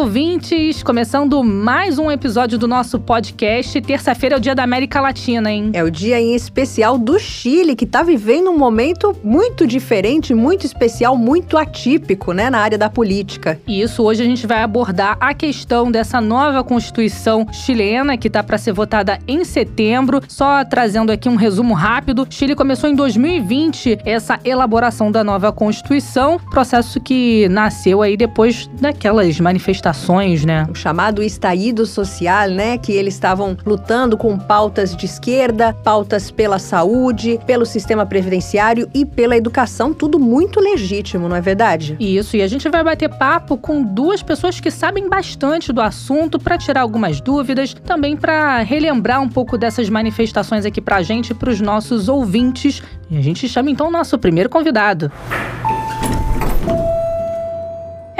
Ouvintes! Começando mais um episódio do nosso podcast. Terça-feira é o dia da América Latina, hein? É o dia em especial do Chile, que tá vivendo um momento muito diferente, muito especial, muito atípico, né, na área da política. E isso hoje a gente vai abordar a questão dessa nova Constituição chilena que tá para ser votada em setembro. Só trazendo aqui um resumo rápido. Chile começou em 2020 essa elaboração da nova Constituição, processo que nasceu aí depois daquelas manifestações manifestações, né? O chamado estaído social, né? Que eles estavam lutando com pautas de esquerda, pautas pela saúde, pelo sistema previdenciário e pela educação, tudo muito legítimo, não é verdade? Isso, e a gente vai bater papo com duas pessoas que sabem bastante do assunto para tirar algumas dúvidas, também para relembrar um pouco dessas manifestações aqui pra gente e pros nossos ouvintes. E a gente chama então o nosso primeiro convidado.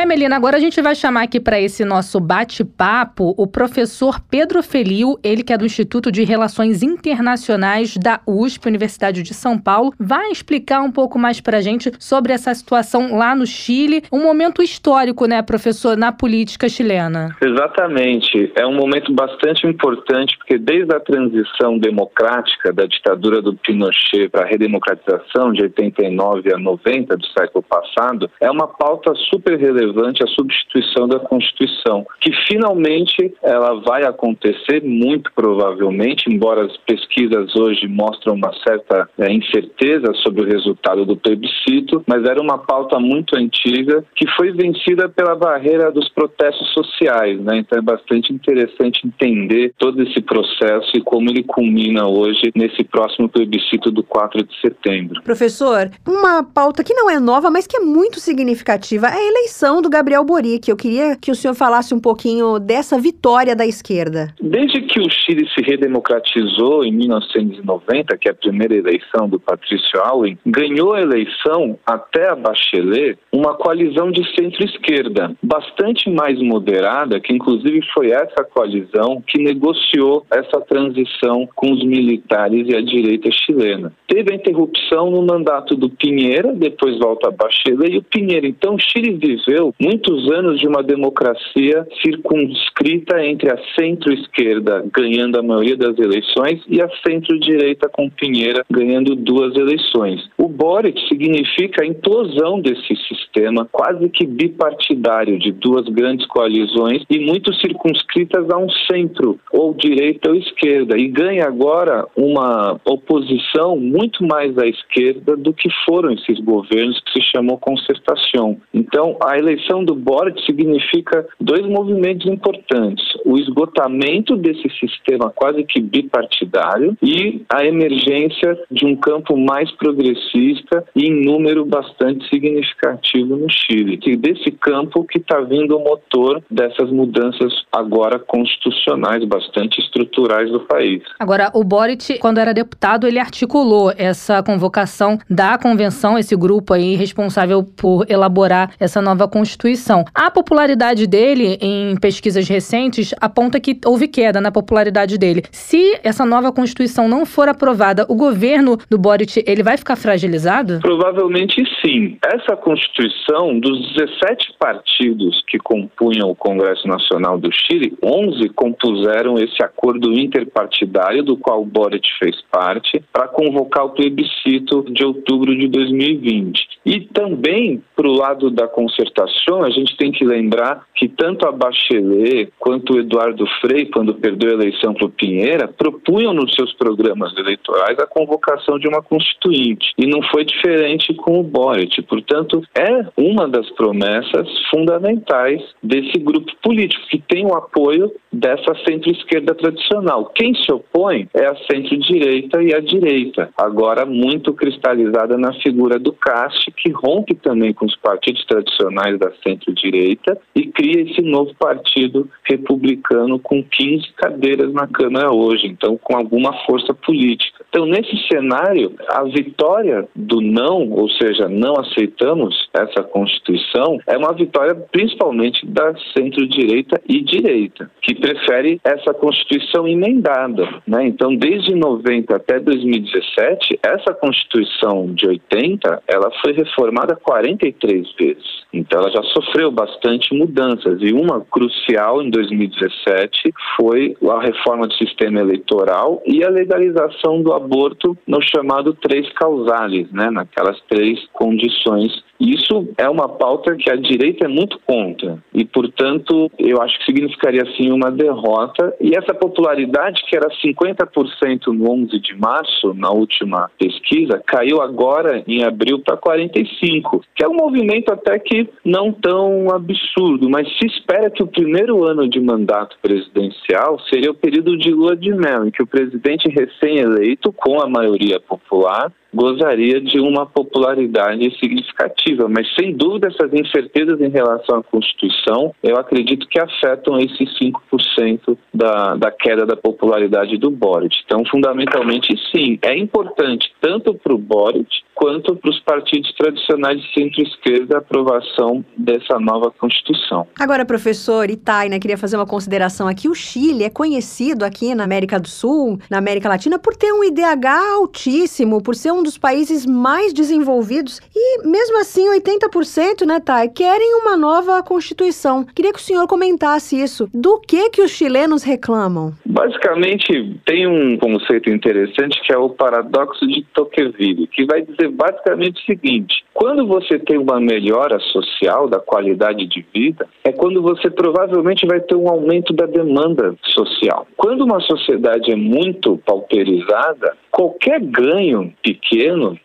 É, Melina, agora a gente vai chamar aqui para esse nosso bate-papo o professor Pedro Felio, ele que é do Instituto de Relações Internacionais da USP, Universidade de São Paulo, vai explicar um pouco mais para a gente sobre essa situação lá no Chile, um momento histórico, né, professor, na política chilena. Exatamente. É um momento bastante importante porque desde a transição democrática da ditadura do Pinochet para a redemocratização de 89 a 90 do século passado, é uma pauta super relevante relevante a substituição da Constituição, que finalmente ela vai acontecer, muito provavelmente, embora as pesquisas hoje mostram uma certa é, incerteza sobre o resultado do plebiscito, mas era uma pauta muito antiga que foi vencida pela barreira dos protestos sociais, né? Então é bastante interessante entender todo esse processo e como ele culmina hoje nesse próximo plebiscito do 4 de setembro. Professor, uma pauta que não é nova, mas que é muito significativa, é a eleição do Gabriel Boric. Eu queria que o senhor falasse um pouquinho dessa vitória da esquerda. Desde que o Chile se redemocratizou em 1990, que é a primeira eleição do Patrício Alwin, ganhou a eleição até a Bachelet uma coalizão de centro-esquerda, bastante mais moderada, que inclusive foi essa coalizão que negociou essa transição com os militares e a direita chilena. Teve a interrupção no mandato do Pinheira, depois volta a Bachelet e o Pinheira. Então, o Chile viveu muitos anos de uma democracia circunscrita entre a centro-esquerda ganhando a maioria das eleições e a centro-direita com Pinheira ganhando duas eleições. O Boric significa a implosão desse sistema quase que bipartidário de duas grandes coalizões e muito circunscritas a um centro, ou direita ou esquerda, e ganha agora uma oposição muito mais à esquerda do que foram esses governos que se chamou concertação. Então, a eleição eleição do Boric significa dois movimentos importantes: o esgotamento desse sistema quase que bipartidário e a emergência de um campo mais progressista e em número bastante significativo no Chile. E desse campo que está vindo o motor dessas mudanças agora constitucionais bastante estruturais do país. Agora, o Boric, quando era deputado, ele articulou essa convocação da convenção, esse grupo aí responsável por elaborar essa nova constituição Constituição. A popularidade dele, em pesquisas recentes, aponta que houve queda na popularidade dele. Se essa nova Constituição não for aprovada, o governo do Boric ele vai ficar fragilizado? Provavelmente sim. Essa Constituição, dos 17 partidos que compunham o Congresso Nacional do Chile, 11 compuseram esse acordo interpartidário do qual o Boric fez parte para convocar o plebiscito de outubro de 2020. E também, para o lado da concertação, a gente tem que lembrar que tanto a Bachelet quanto o Eduardo Frei, quando perdeu a eleição para o Pinheira, propunham nos seus programas eleitorais a convocação de uma constituinte. E não foi diferente com o Boric. Portanto, é uma das promessas fundamentais desse grupo político, que tem o apoio dessa centro-esquerda tradicional. Quem se opõe é a centro-direita e a direita, agora muito cristalizada na figura do Cast, que rompe também com os partidos tradicionais da centro-direita e cria esse novo partido republicano com 15 cadeiras na Câmara hoje, então com alguma força política. Então, nesse cenário, a vitória do não, ou seja, não aceitamos essa Constituição, é uma vitória principalmente da centro-direita e direita, que prefere essa Constituição emendada. Né? Então, desde 90 até 2017, essa Constituição de 80, ela foi reformada 43 vezes. Então, ela já sofreu bastante mudanças e uma crucial em 2017 foi a reforma do sistema eleitoral e a legalização do aborto no chamado três causales, né, naquelas três condições isso é uma pauta que a direita é muito contra e, portanto, eu acho que significaria sim uma derrota. E essa popularidade, que era 50% no 11 de março, na última pesquisa, caiu agora em abril para 45%, que é um movimento até que não tão absurdo, mas se espera que o primeiro ano de mandato presidencial seria o período de lua de mel, em que o presidente recém-eleito, com a maioria popular, gozaria de uma popularidade significativa, mas sem dúvida essas incertezas em relação à Constituição, eu acredito que afetam esses 5% da, da queda da popularidade do Boric. Então, fundamentalmente, sim, é importante tanto para o Boric quanto para os partidos tradicionais de centro-esquerda a aprovação dessa nova Constituição. Agora, professor Itai, né, queria fazer uma consideração aqui. O Chile é conhecido aqui na América do Sul, na América Latina, por ter um IDH altíssimo, por ser um dos países mais desenvolvidos e, mesmo assim, 80%, né, Thay, querem uma nova Constituição. Queria que o senhor comentasse isso. Do que que os chilenos reclamam? Basicamente, tem um conceito interessante que é o paradoxo de Tocqueville, que vai dizer basicamente o seguinte: quando você tem uma melhora social da qualidade de vida, é quando você provavelmente vai ter um aumento da demanda social. Quando uma sociedade é muito pauperizada, qualquer ganho pequeno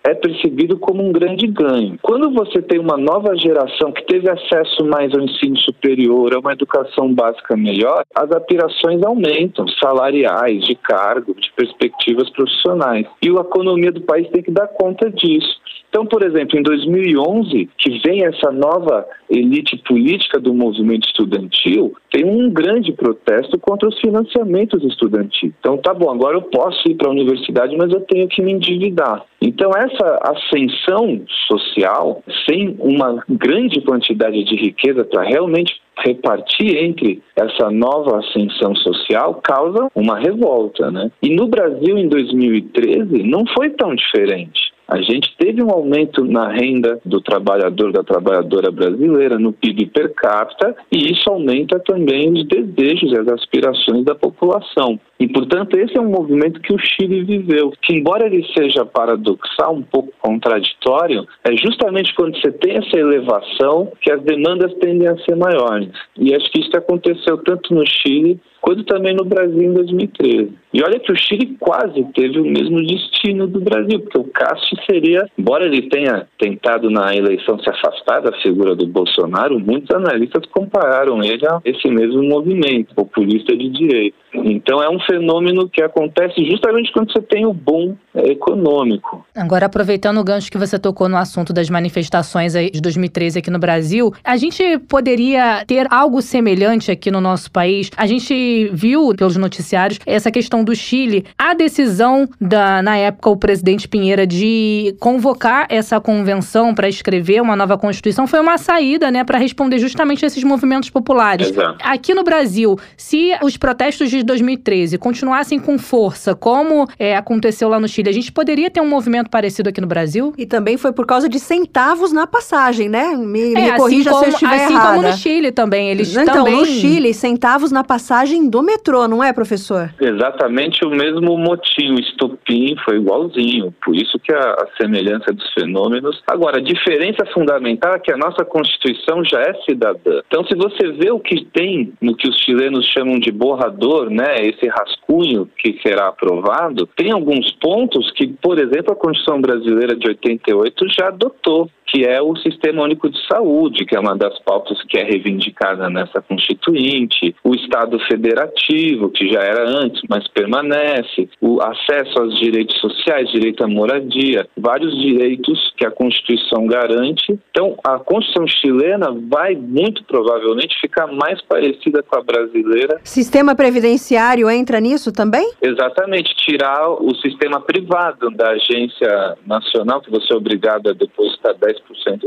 é percebido como um grande ganho. Quando você tem uma nova geração que teve acesso mais ao ensino superior, a uma educação básica melhor, as aspirações aumentam, salariais, de cargo, de perspectivas profissionais. E a economia do país tem que dar conta disso. Então, por exemplo, em 2011, que vem essa nova elite política do movimento estudantil, tem um grande protesto contra os financiamentos estudantis. Então, tá bom, agora eu posso ir para a universidade, mas eu tenho que me endividar. Então, essa ascensão social, sem uma grande quantidade de riqueza para realmente repartir entre essa nova ascensão social causa uma revolta, né? E no Brasil em 2013 não foi tão diferente. A gente teve um aumento na renda do trabalhador, da trabalhadora brasileira, no PIB per capita, e isso aumenta também os desejos e as aspirações da população. E, portanto, esse é um movimento que o Chile viveu, que, embora ele seja paradoxal, um pouco contraditório, é justamente quando você tem essa elevação que as demandas tendem a ser maiores. E acho que isso aconteceu tanto no Chile quanto também no Brasil em 2013. E olha que o Chile quase teve o mesmo destino do Brasil, porque o Castro seria, embora ele tenha tentado na eleição se afastar da figura do Bolsonaro, muitos analistas compararam ele a esse mesmo movimento populista de direita. Então é um fenômeno que acontece justamente quando você tem o boom é, econômico. Agora, aproveitando o gancho que você tocou no assunto das manifestações de 2013 aqui no Brasil, a gente poderia ter algo semelhante aqui no nosso país? A gente viu pelos noticiários essa questão do Chile, a decisão da, na época, o presidente Pinheira de convocar essa convenção para escrever uma nova Constituição foi uma saída, né, para responder justamente a esses movimentos populares. Exato. Aqui no Brasil, se os protestos de 2013 continuassem com força, como é, aconteceu lá no Chile, a gente poderia ter um movimento parecido aqui no Brasil? E também foi por causa de centavos na passagem, né? Me, é, me corrija assim como, se eu estiver assim errada. como no Chile também, eles então, também... no Chile, centavos na passagem do metrô, não é, professor? Exatamente o mesmo motivo, estupim foi igualzinho, por isso que a, a semelhança dos fenômenos. Agora, a diferença fundamental é que a nossa Constituição já é cidadã. Então, se você vê o que tem no que os chilenos chamam de borrador, né, esse rascunho que será aprovado, tem alguns pontos que, por exemplo, a Constituição brasileira de 88 já adotou que é o Sistema Único de Saúde, que é uma das pautas que é reivindicada nessa Constituinte, o Estado Federativo, que já era antes, mas permanece, o acesso aos direitos sociais, direito à moradia, vários direitos que a Constituição garante. Então, a Constituição chilena vai muito provavelmente ficar mais parecida com a brasileira. Sistema previdenciário entra nisso também? Exatamente, tirar o sistema privado da agência nacional, que você é obrigado a depositar 10%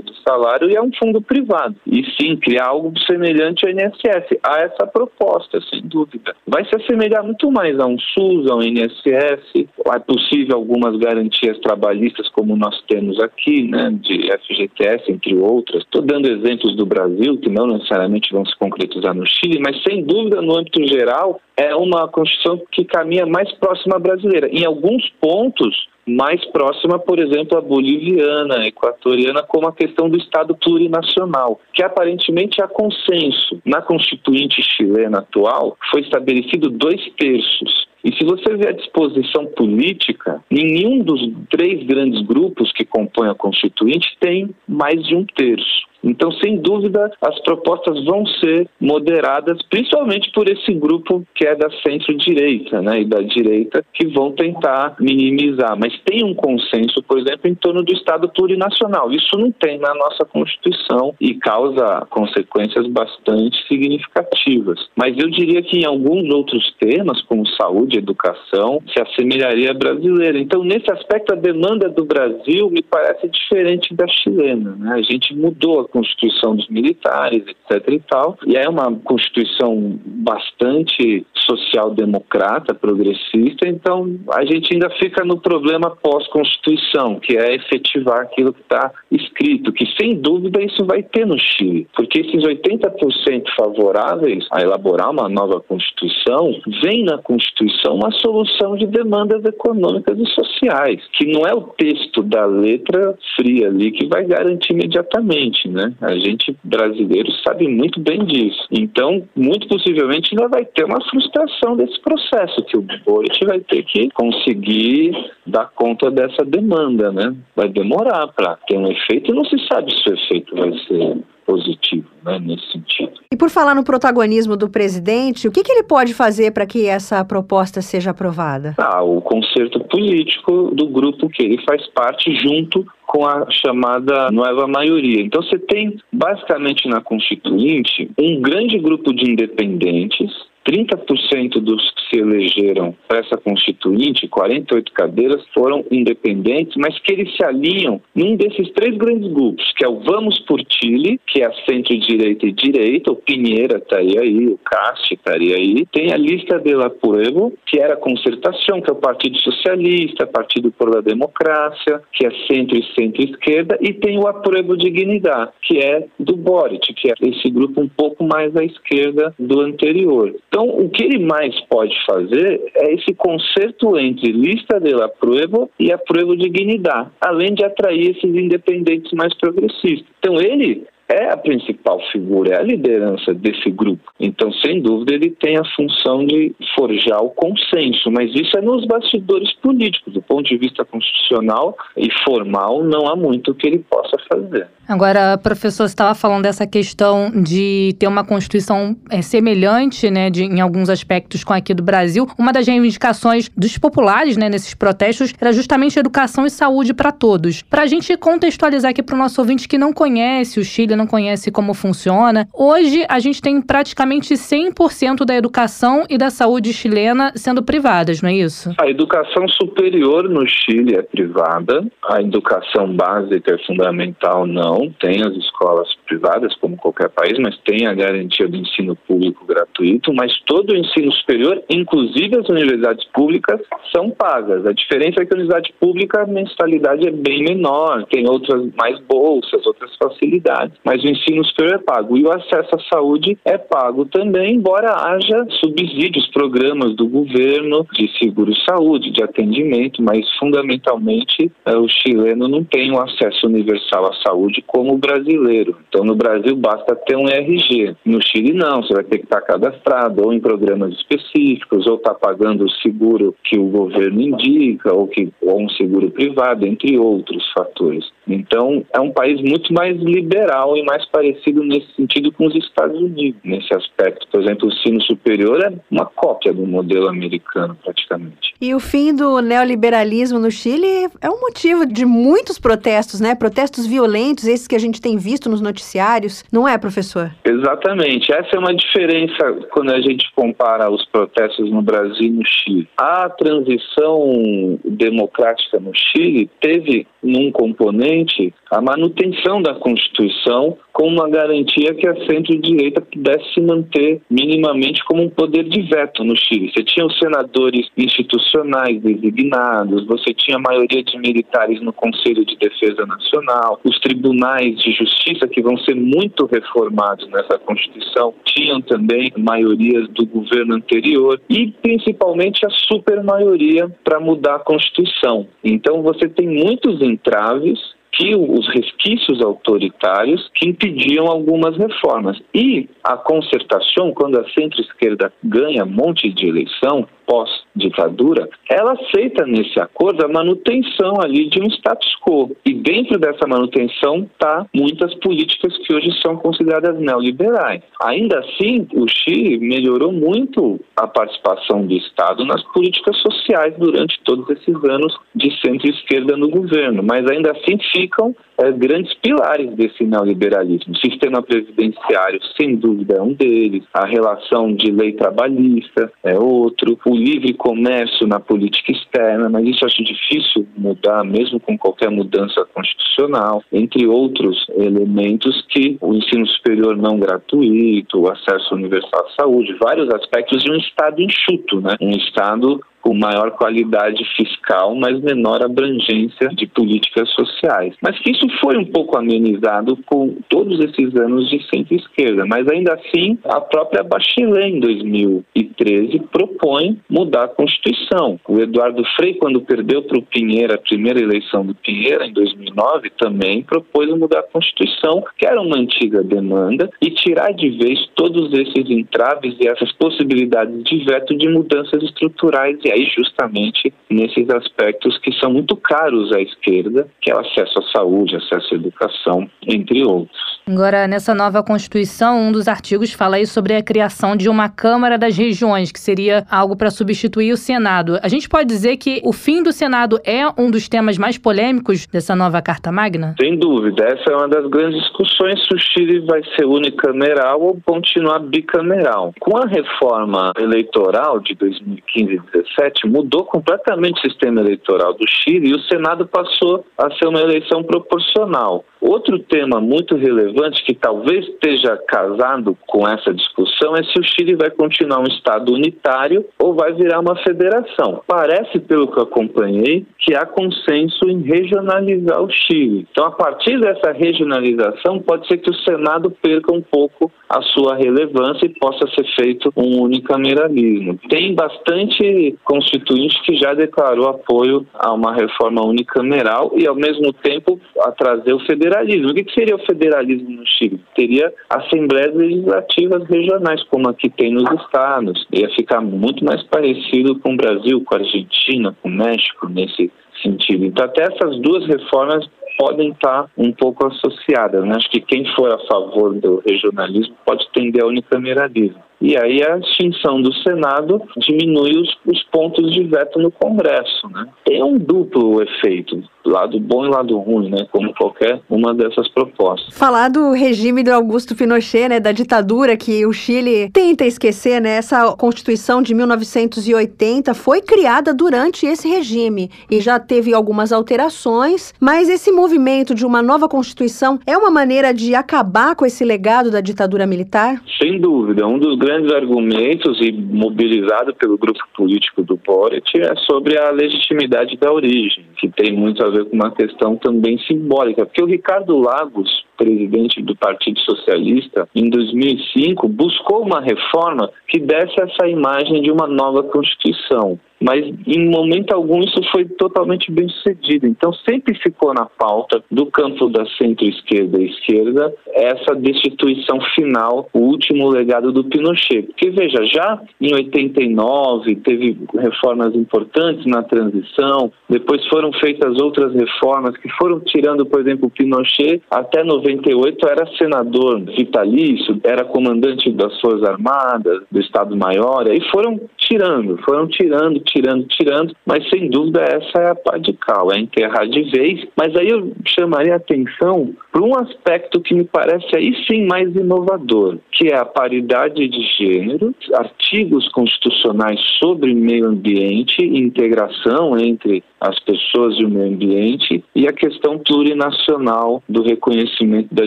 do salário, e é um fundo privado. E sim, criar algo semelhante ao INSS. Há essa proposta, sem dúvida. Vai se assemelhar muito mais a um SUS, a um INSS. É possível algumas garantias trabalhistas, como nós temos aqui, né, de FGTS, entre outras. Estou dando exemplos do Brasil, que não necessariamente vão se concretizar no Chile, mas sem dúvida, no âmbito geral, é uma Constituição que caminha mais próxima à brasileira. Em alguns pontos, mais próxima, por exemplo, à boliviana, equatoriana, como a questão do Estado plurinacional, que aparentemente há consenso. Na Constituinte chilena atual, foi estabelecido dois terços e se você vê a disposição política, nenhum dos três grandes grupos que compõem a Constituinte tem mais de um terço. Então, sem dúvida, as propostas vão ser moderadas, principalmente por esse grupo que é da centro-direita né, e da direita, que vão tentar minimizar. Mas tem um consenso, por exemplo, em torno do Estado plurinacional. Isso não tem na nossa Constituição e causa consequências bastante significativas. Mas eu diria que em alguns outros temas, como saúde, educação, se assemelharia à brasileira. Então, nesse aspecto, a demanda do Brasil me parece diferente da chilena. Né? A gente mudou Constituição dos militares, etc. e tal. E é uma Constituição bastante social-democrata, progressista, então a gente ainda fica no problema pós-Constituição, que é efetivar aquilo que está escrito, que sem dúvida isso vai ter no Chile, porque esses 80% favoráveis a elaborar uma nova Constituição, vem na Constituição uma solução de demandas econômicas e sociais, que não é o texto da letra fria ali que vai garantir imediatamente, né? Né? A gente brasileiro sabe muito bem disso. Então, muito possivelmente ainda vai ter uma frustração desse processo que o Boric vai ter que conseguir dar conta dessa demanda, né? Vai demorar para ter um efeito. Não se sabe se o efeito vai ser positivo, né, nesse sentido. E por falar no protagonismo do presidente, o que, que ele pode fazer para que essa proposta seja aprovada? Ah, o conserto político do grupo que ele faz parte junto com a chamada nova maioria. Então você tem basicamente na Constituinte um grande grupo de independentes 30% dos que se elegeram para essa constituinte, 48 cadeiras, foram independentes, mas que eles se alinham num desses três grandes grupos, que é o Vamos por Chile, que é a centro-direita e direita, o Pinheira estaria aí, o Casti estaria aí, tem a lista de la Pueblo, que era a concertação, que é o Partido Socialista, Partido por la Democracia, que é centro e centro-esquerda, e tem o Apruebo Dignidade, que é do Boric, que é esse grupo um pouco mais à esquerda do anterior. Então, então, o que ele mais pode fazer é esse conserto entre lista de la prueba e a prueba de dignidade, além de atrair esses independentes mais progressistas. Então, ele é a principal figura, é a liderança desse grupo. Então, sem dúvida, ele tem a função de forjar o consenso, mas isso é nos bastidores políticos. Do ponto de vista constitucional e formal, não há muito que ele possa fazer. Agora, professor, você estava falando dessa questão de ter uma Constituição é, semelhante, né, de, em alguns aspectos com aqui do Brasil. Uma das reivindicações dos populares, né, nesses protestos, era justamente educação e saúde para todos. Para a gente contextualizar aqui para o nosso ouvinte que não conhece o Chile, não conhece como funciona. Hoje, a gente tem praticamente 100% da educação e da saúde chilena sendo privadas, não é isso? A educação superior no Chile é privada, a educação básica e fundamental não. Tem as escolas privadas, como qualquer país, mas tem a garantia do ensino público gratuito, mas todo o ensino superior, inclusive as universidades públicas, são pagas. A diferença é que a universidade pública, a mensalidade é bem menor, tem outras mais bolsas, outras facilidades mas o ensino superior é pago. E o acesso à saúde é pago também, embora haja subsídios, programas do governo de seguro-saúde, de atendimento, mas fundamentalmente é, o chileno não tem um acesso universal à saúde como o brasileiro. Então no Brasil basta ter um RG. No Chile não, você vai ter que estar cadastrado ou em programas específicos, ou estar tá pagando o seguro que o governo indica, ou, que, ou um seguro privado, entre outros fatores. Então é um país muito mais liberal e mais parecido nesse sentido com os Estados Unidos, nesse aspecto. Por exemplo, o ensino superior é uma cópia do modelo americano, praticamente. E o fim do neoliberalismo no Chile é um motivo de muitos protestos, né? Protestos violentos, esses que a gente tem visto nos noticiários, não é, professor? Exatamente. Essa é uma diferença quando a gente compara os protestos no Brasil e no Chile. A transição democrática no Chile teve num componente a manutenção da Constituição com uma garantia que a centro-direita pudesse se manter minimamente como um poder de veto no Chile. Você tinha os senadores institucionais designados, você tinha a maioria de militares no Conselho de Defesa Nacional, os tribunais de justiça que vão ser muito reformados nessa Constituição tinham também maiorias do governo anterior e principalmente a supermaioria para mudar a Constituição. Então você tem muitos entraves que os resquícios autoritários que impediam algumas reformas. E a concertação, quando a centro-esquerda ganha um monte de eleição, pós-ditadura, ela aceita nesse acordo a manutenção ali de um status quo. E dentro dessa manutenção está muitas políticas que hoje são consideradas neoliberais. Ainda assim, o Chile melhorou muito a participação do Estado nas políticas sociais durante todos esses anos de centro-esquerda no governo, mas ainda assim ficam é, grandes pilares desse neoliberalismo. O sistema previdenciário, sem dúvida, é um deles, a relação de lei trabalhista é outro, o livre comércio na política externa, mas isso acho difícil mudar, mesmo com qualquer mudança constitucional, entre outros elementos que o ensino superior não gratuito, o acesso universal à saúde, vários aspectos de um Estado enxuto, né? um Estado com maior qualidade fiscal, mas menor abrangência de políticas sociais. Mas que isso foi um pouco amenizado com todos esses anos de centro-esquerda, mas ainda assim a própria Bachelet em 2013 propõe mudar a Constituição. O Eduardo Frei, quando perdeu para o Pinheiro a primeira eleição do Pinheiro em 2009, também propôs mudar a Constituição, que era uma antiga demanda, e tirar de vez todos esses entraves e essas possibilidades de veto de mudanças estruturais e aí justamente nesses aspectos que são muito caros à esquerda, que é o acesso à saúde, acesso à educação, entre outros. Agora, nessa nova Constituição, um dos artigos fala aí sobre a criação de uma Câmara das Regiões, que seria algo para substituir o Senado. A gente pode dizer que o fim do Senado é um dos temas mais polêmicos dessa nova Carta Magna? Sem dúvida. Essa é uma das grandes discussões se o Chile vai ser unicameral ou continuar bicameral. Com a reforma eleitoral de 2015 e 2017, mudou completamente o sistema eleitoral do Chile e o Senado passou a ser uma eleição proporcional. Outro tema muito relevante que talvez esteja casado com essa discussão é se o Chile vai continuar um Estado unitário ou vai virar uma federação. Parece, pelo que acompanhei, que há consenso em regionalizar o Chile. Então, a partir dessa regionalização, pode ser que o Senado perca um pouco a sua relevância e possa ser feito um unicameralismo. Tem bastante constituinte que já declarou apoio a uma reforma unicameral e, ao mesmo tempo, a trazer o federalismo federalismo. O que seria o federalismo no Chile? Teria assembleias legislativas regionais, como aqui tem nos estados. Ia ficar muito mais parecido com o Brasil, com a Argentina, com o México, nesse sentido. Então, até essas duas reformas podem estar um pouco associadas. Né? Acho que quem for a favor do regionalismo pode tender ao unicameralismo. E aí a extinção do Senado diminui os, os pontos de veto no Congresso. Né? Tem um duplo efeito lado bom e lado ruim, né? Como qualquer uma dessas propostas. Falar do regime do Augusto Pinochet, né? Da ditadura que o Chile tenta esquecer, né? Essa Constituição de 1980 foi criada durante esse regime e já teve algumas alterações, mas esse movimento de uma nova Constituição é uma maneira de acabar com esse legado da ditadura militar? Sem dúvida. Um dos grandes argumentos e mobilizado pelo grupo político do Boric é sobre a legitimidade da origem, que tem muito a ver com uma questão também simbólica, porque o Ricardo Lagos, presidente do Partido Socialista, em 2005, buscou uma reforma que desse essa imagem de uma nova Constituição mas em momento algum isso foi totalmente bem sucedido. Então sempre ficou na pauta do campo da centro-esquerda e esquerda essa destituição final, o último legado do Pinochet. Porque veja, já em 89 teve reformas importantes na transição, depois foram feitas outras reformas que foram tirando, por exemplo, Pinochet até 98 era senador vitalício, era comandante das Forças Armadas, do Estado-Maior, e foram tirando, foram tirando, tirando, tirando, mas sem dúvida essa é a pá de cal, é enterrar de vez. Mas aí eu chamaria atenção para um aspecto que me parece aí sim mais inovador, que é a paridade de gênero, artigos constitucionais sobre meio ambiente integração entre as pessoas e o meio ambiente e a questão plurinacional do reconhecimento da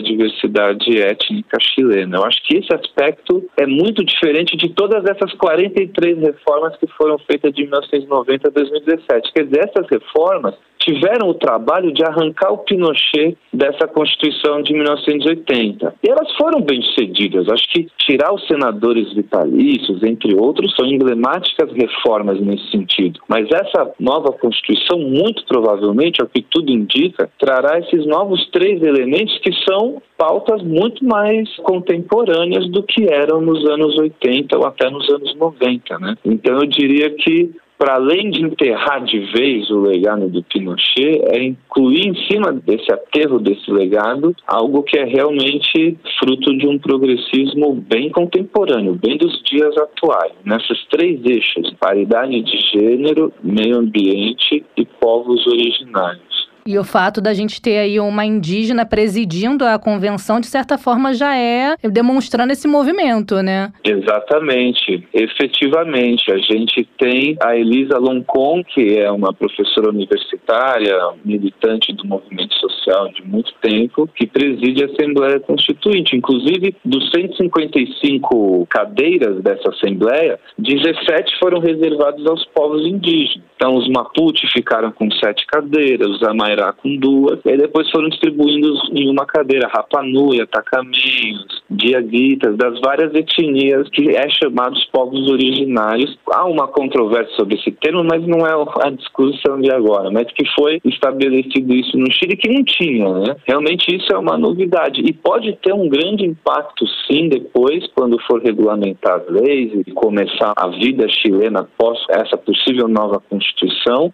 diversidade étnica chilena. Eu acho que esse aspecto é muito diferente de todas essas 43 reformas que foram feitas de 1990 a 2017. Quer dizer, essas reformas tiveram o trabalho de arrancar o Pinochet dessa Constituição de 1980. E elas foram bem sucedidas. Acho que tirar os senadores vitalícios, entre outros, são emblemáticas reformas nesse sentido. Mas essa nova Constituição, muito provavelmente, ao que tudo indica, trará esses novos três elementos que são pautas muito mais contemporâneas do que eram nos anos 80 ou até nos anos 90. Né? Então eu diria que para além de enterrar de vez o legado do Pinochet, é incluir em cima desse aterro desse legado algo que é realmente fruto de um progressismo bem contemporâneo, bem dos dias atuais, nessas três eixos: paridade de gênero, meio ambiente e povos originários. E o fato da gente ter aí uma indígena presidindo a convenção, de certa forma, já é demonstrando esse movimento, né? Exatamente. Efetivamente. A gente tem a Elisa Loncon, que é uma professora universitária, militante do movimento social de muito tempo, que preside a Assembleia Constituinte. Inclusive, dos 155 cadeiras dessa Assembleia, 17 foram reservadas aos povos indígenas. Então, os Mapuche ficaram com sete cadeiras, os Amairá com duas, e depois foram distribuindo em uma cadeira Rapanui, Atacamenhos, Diaguitas, das várias etnias que é chamados povos originários. Há uma controvérsia sobre esse termo, mas não é a discussão de agora, mas que foi estabelecido isso no Chile que não tinha, né? Realmente isso é uma novidade e pode ter um grande impacto sim depois, quando for regulamentar as leis e começar a vida chilena após essa possível nova Constituição,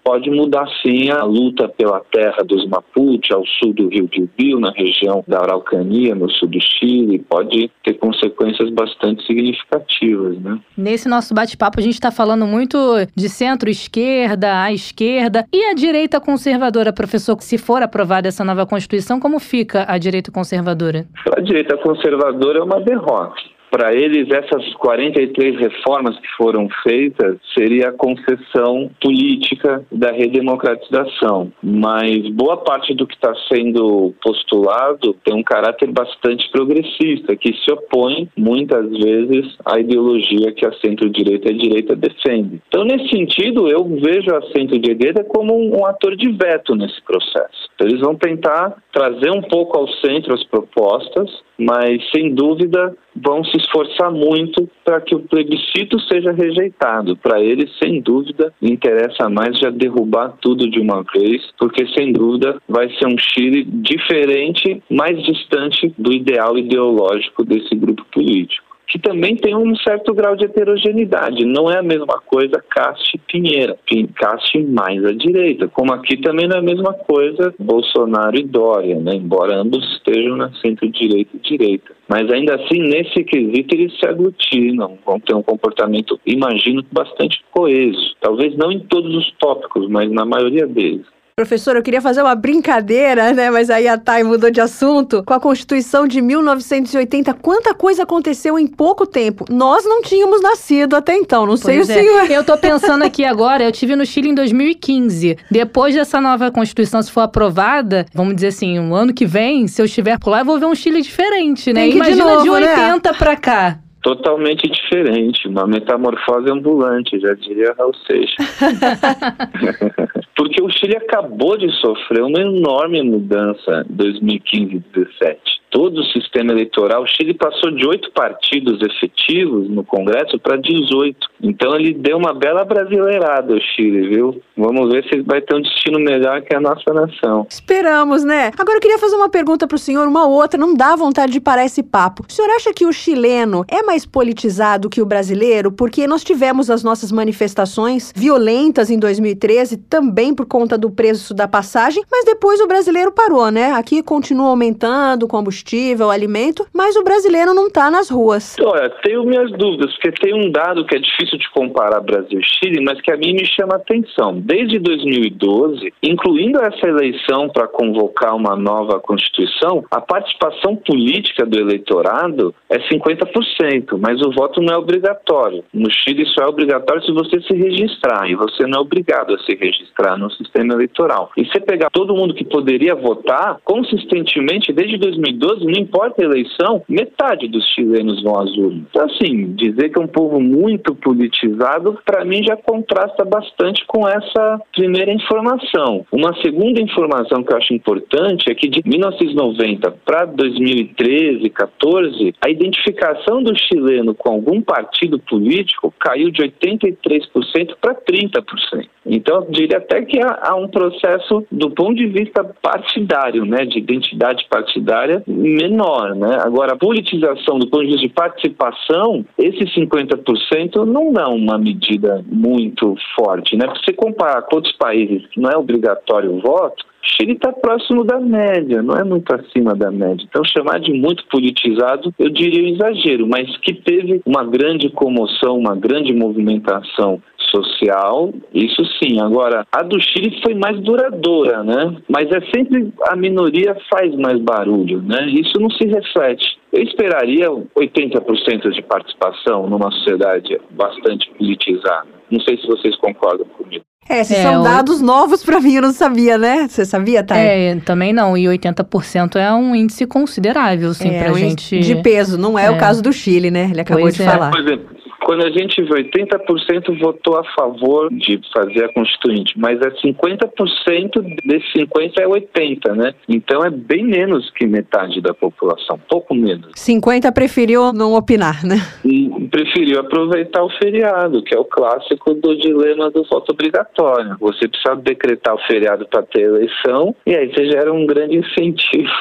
pode mudar sim a luta pela terra dos Mapuche ao sul do Rio de Bill, na região da Araucania, no sul do Chile, pode ter consequências bastante significativas, né? Nesse nosso bate-papo a gente está falando muito de centro-esquerda, à esquerda e a direita conservadora, professor, se for aprovada essa nova Constituição, como fica a direita conservadora? A direita conservadora é uma derrota para eles, essas 43 reformas que foram feitas seria a concessão política da redemocratização. Mas boa parte do que está sendo postulado tem um caráter bastante progressista, que se opõe muitas vezes à ideologia que a centro-direita e a direita defende. Então, nesse sentido, eu vejo a centro-direita como um, um ator de veto nesse processo. Então, eles vão tentar trazer um pouco ao centro as propostas, mas sem dúvida vão se esforçar muito para que o plebiscito seja rejeitado. Para eles, sem dúvida, interessa mais já derrubar tudo de uma vez, porque sem dúvida vai ser um Chile diferente, mais distante do ideal ideológico desse grupo político que também tem um certo grau de heterogeneidade. Não é a mesma coisa Cast e Pinheira, Cast mais à direita, como aqui também não é a mesma coisa Bolsonaro e Dória, né? embora ambos estejam na centro-direita e direita. Mas ainda assim, nesse quesito, eles se aglutinam, vão ter um comportamento, imagino, bastante coeso. Talvez não em todos os tópicos, mas na maioria deles. Professor, eu queria fazer uma brincadeira, né? Mas aí a Thay mudou de assunto. Com a Constituição de 1980, quanta coisa aconteceu em pouco tempo. Nós não tínhamos nascido até então, não sei pois o é. senhor. Eu tô pensando aqui agora, eu tive no Chile em 2015. Depois dessa nova Constituição, se for aprovada, vamos dizer assim, um ano que vem, se eu estiver por lá, eu vou ver um Chile diferente, né? Ir de Imagina novo, de né? 80 pra cá. Totalmente diferente, uma metamorfose ambulante, já diria Raul Seixas. Porque o Chile acabou de sofrer uma enorme mudança em 2015 e 2017. Todo o sistema eleitoral, o Chile passou de oito partidos efetivos no Congresso para 18. Então ele deu uma bela brasileirada, o Chile, viu? Vamos ver se vai ter um destino melhor que a nossa nação. Esperamos, né? Agora eu queria fazer uma pergunta para o senhor, uma outra, não dá vontade de parar esse papo. O senhor acha que o chileno é mais politizado que o brasileiro? Porque nós tivemos as nossas manifestações violentas em 2013, também por conta do preço da passagem, mas depois o brasileiro parou, né? Aqui continua aumentando o combustível, o alimento, mas o brasileiro não está nas ruas. Olha, tenho minhas dúvidas, porque tem um dado que é difícil de comparar Brasil e Chile, mas que a mim me chama atenção. Desde 2012, incluindo essa eleição para convocar uma nova Constituição, a participação política do eleitorado é 50%, mas o voto não é obrigatório. No Chile, só é obrigatório se você se registrar, e você não é obrigado a se registrar no sistema eleitoral. E se pegar todo mundo que poderia votar, consistentemente, desde 2012, não importa a eleição, metade dos chilenos vão às urnas. Então, assim, dizer que é um povo muito politizado, para mim já contrasta bastante com essa primeira informação. Uma segunda informação que eu acho importante é que de 1990 para 2013, 14, a identificação do chileno com algum partido político caiu de 83% para 30%. Então, eu diria até que há, há, um processo, do ponto de vista partidário, né, de identidade partidária, menor. Né? Agora, a politização, do ponto de vista de participação, esses 50% não dá uma medida muito forte. Né? Se você comparar com outros países não é obrigatório o voto, Chile está próximo da média, não é muito acima da média. Então, chamar de muito politizado, eu diria um exagero, mas que teve uma grande comoção, uma grande movimentação social, isso sim. Agora, a do Chile foi mais duradoura, né? Mas é sempre a minoria faz mais barulho, né? Isso não se reflete. Eu esperaria 80% de participação numa sociedade bastante politizada. Não sei se vocês concordam comigo. É, esses é, são dados novos para mim, eu não sabia, né? Você sabia, Thay? É, também não. E 80% é um índice considerável, sim, é, pra um gente. De peso, não é, é, o caso do Chile, né? Ele acabou pois de é. falar. Por exemplo, quando a gente vê 80% votou a favor de fazer a Constituinte, mas é 50% desses 50 é 80, né? Então é bem menos que metade da população, pouco menos. 50 preferiu não opinar, né? E preferiu aproveitar o feriado, que é o clássico do dilema do voto obrigatório. Você precisa decretar o feriado para ter eleição e aí você gera um grande incentivo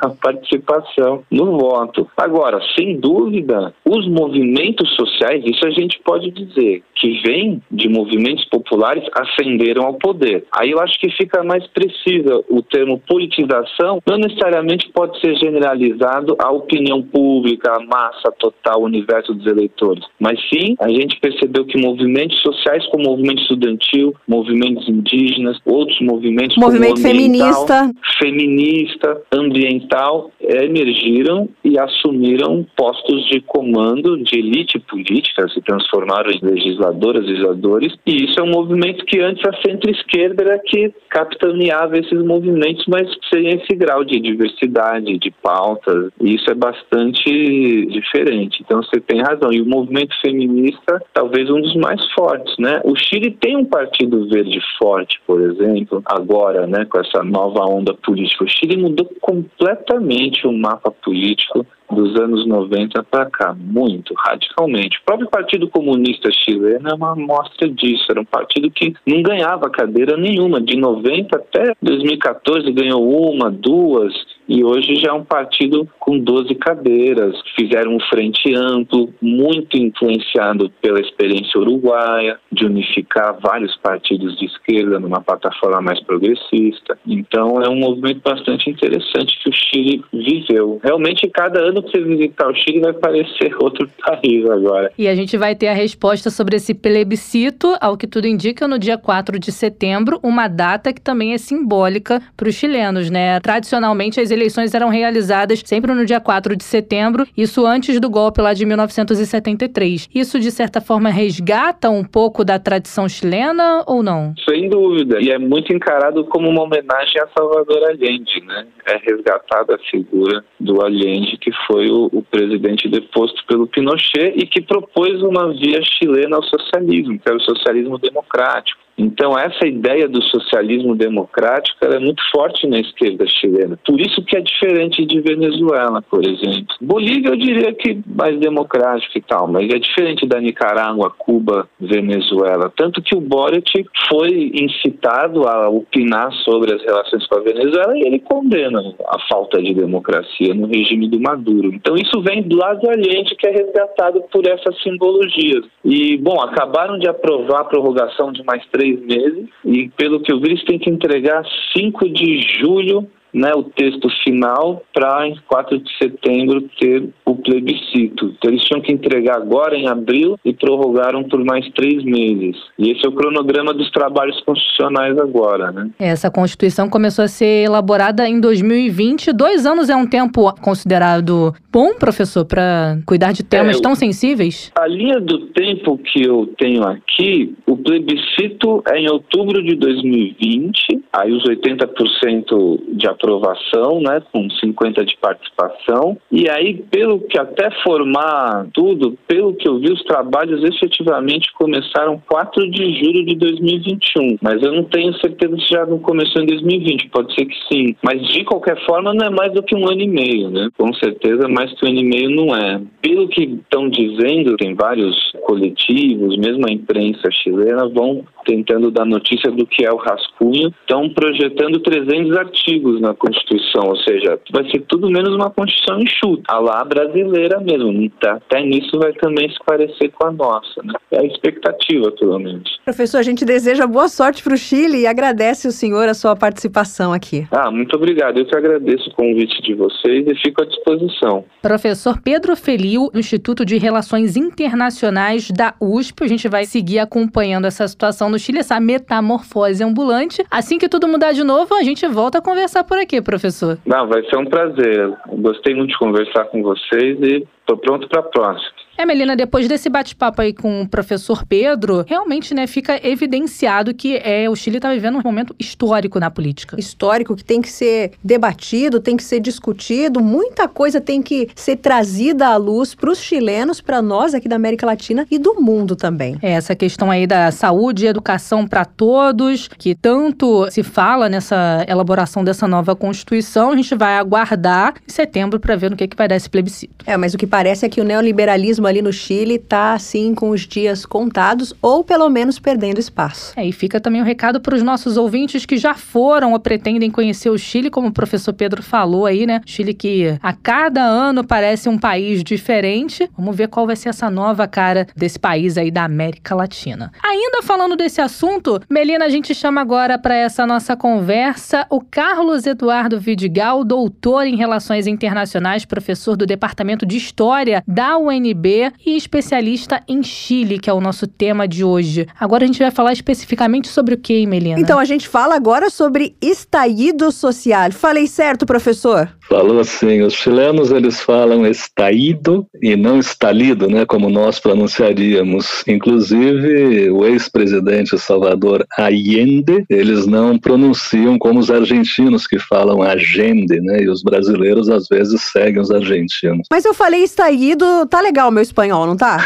na participação no voto. Agora, sem dúvida, os movimentos sociais, isso a gente pode dizer que vem de movimentos populares ascenderam ao poder. Aí eu acho que fica mais precisa o termo politização, não necessariamente pode ser generalizado à opinião pública, à massa total, o universo dos eleitores, mas sim a gente percebeu que movimentos sociais como o movimento estudantil, movimentos indígenas, outros movimentos movimento feminista, feminista, ambiental emergiram e assumiram postos de comando de elite política se transformaram em legisladoras e legisladores, e isso é um movimento que antes a centro-esquerda era que capitaneava esses movimentos, mas sem esse grau de diversidade, de pautas, e isso é bastante diferente. Então você tem razão. E o movimento feminista, talvez um dos mais fortes, né? O Chile tem um partido verde forte, por exemplo, agora, né, com essa nova onda política. O Chile mudou completamente o mapa político dos anos 90 para cá, muito, radicalmente. O próprio Partido Comunista Chileno é uma amostra disso. Era um partido que não ganhava cadeira nenhuma. De 90 até 2014 ganhou uma, duas, e hoje já é um partido com 12 cadeiras. Fizeram um frente amplo, muito influenciado pela experiência uruguaia, de unificar vários partidos de esquerda numa plataforma mais progressista. Então é um movimento bastante interessante que o Chile viveu. Realmente, cada ano que você visitar o Chile vai parecer outro país agora. E a gente vai ter a resposta sobre esse plebiscito, ao que tudo indica, no dia 4 de setembro, uma data que também é simbólica para os chilenos, né? Tradicionalmente, as eleições eram realizadas sempre no dia 4 de setembro, isso antes do golpe lá de 1973. Isso, de certa forma, resgata um pouco da tradição chilena ou não? Sem dúvida. E é muito encarado como uma homenagem a Salvador Allende, né? É resgatada a figura do Allende, que foi o, o presidente deposto pelo Pinochet e que propôs uma via chilena ao socialismo, que era o socialismo democrático Então essa ideia do socialismo democrático é muito forte na esquerda chilena. Por isso que é diferente de Venezuela, por exemplo. Bolívia eu diria que mais democrático e tal, mas é diferente da Nicarágua, Cuba, Venezuela. Tanto que o Boric foi incitado a opinar sobre as relações com a Venezuela e ele condena a falta de democracia no regime do Maduro. Então isso vem do lado aliente que é resgatado por essas simbologias. E, bom, acabaram de aprovar a prorrogação de mais três meses e, pelo que eu vi, eles têm que entregar 5 de julho né, o texto final para em 4 de setembro ter o plebiscito. Então eles tinham que entregar agora em abril e prorrogaram por mais três meses. E esse é o cronograma dos trabalhos constitucionais agora, né? Essa Constituição começou a ser elaborada em 2020. Dois anos é um tempo considerado bom, professor, para cuidar de temas é, tão sensíveis? A linha do tempo que eu tenho aqui, o plebiscito é em outubro de 2020, aí os 80% de aprovação, né, com 50 de participação. E aí, pelo que até formar tudo, pelo que eu vi, os trabalhos efetivamente começaram 4 de julho de 2021. Mas eu não tenho certeza se já não começou em 2020, pode ser que sim. Mas de qualquer forma, não é mais do que um ano e meio, né? Com certeza, mais que um ano e meio não é. Pelo que estão dizendo, tem vários coletivos, mesmo a imprensa chilena, vão tentando dar notícia do que é o rascunho, estão projetando 300 artigos na Constituição, ou seja, vai ser tudo menos uma Constituição enxuta, a lá brasileira mesmo. Tá, até nisso vai também se parecer com a nossa, né? É a expectativa, pelo menos. Professor, a gente deseja boa sorte para o Chile e agradece o senhor a sua participação aqui. Ah, muito obrigado. Eu que agradeço o convite de vocês e fico à disposição. Professor Pedro Felio, do Instituto de Relações Internacionais da USP. A gente vai seguir acompanhando essa situação no Chile, essa metamorfose ambulante. Assim que tudo mudar de novo, a gente volta a conversar por aqui, professor. Não, vai ser um prazer. Gostei muito de conversar com vocês e estou pronto para a próxima. É, Melina, depois desse bate-papo aí com o professor Pedro, realmente, né, fica evidenciado que é, o Chile está vivendo um momento histórico na política. Histórico que tem que ser debatido, tem que ser discutido, muita coisa tem que ser trazida à luz para os chilenos, para nós aqui da América Latina e do mundo também. É, essa questão aí da saúde e educação para todos, que tanto se fala nessa elaboração dessa nova Constituição, a gente vai aguardar em setembro para ver no que, que vai dar esse plebiscito. É, mas o que parece é que o neoliberalismo ali no Chile está assim com os dias contados ou pelo menos perdendo espaço. É, e fica também o um recado para os nossos ouvintes que já foram ou pretendem conhecer o Chile, como o professor Pedro falou aí, né? Chile que a cada ano parece um país diferente. Vamos ver qual vai ser essa nova cara desse país aí da América Latina. Ainda falando desse assunto, Melina, a gente chama agora para essa nossa conversa o Carlos Eduardo Vidigal, doutor em Relações Internacionais, professor do Departamento de História da UNB e especialista em Chile, que é o nosso tema de hoje. Agora a gente vai falar especificamente sobre o que, Melina? Então a gente fala agora sobre estallido social. Falei certo, professor? Falou assim, os chilenos eles falam estallido e não estalido, né, como nós pronunciaríamos. Inclusive, o ex-presidente Salvador Allende, eles não pronunciam como os argentinos que falam agende, né, e os brasileiros às vezes seguem os argentinos. Mas eu falei estallido, tá legal meu espanhol, não tá?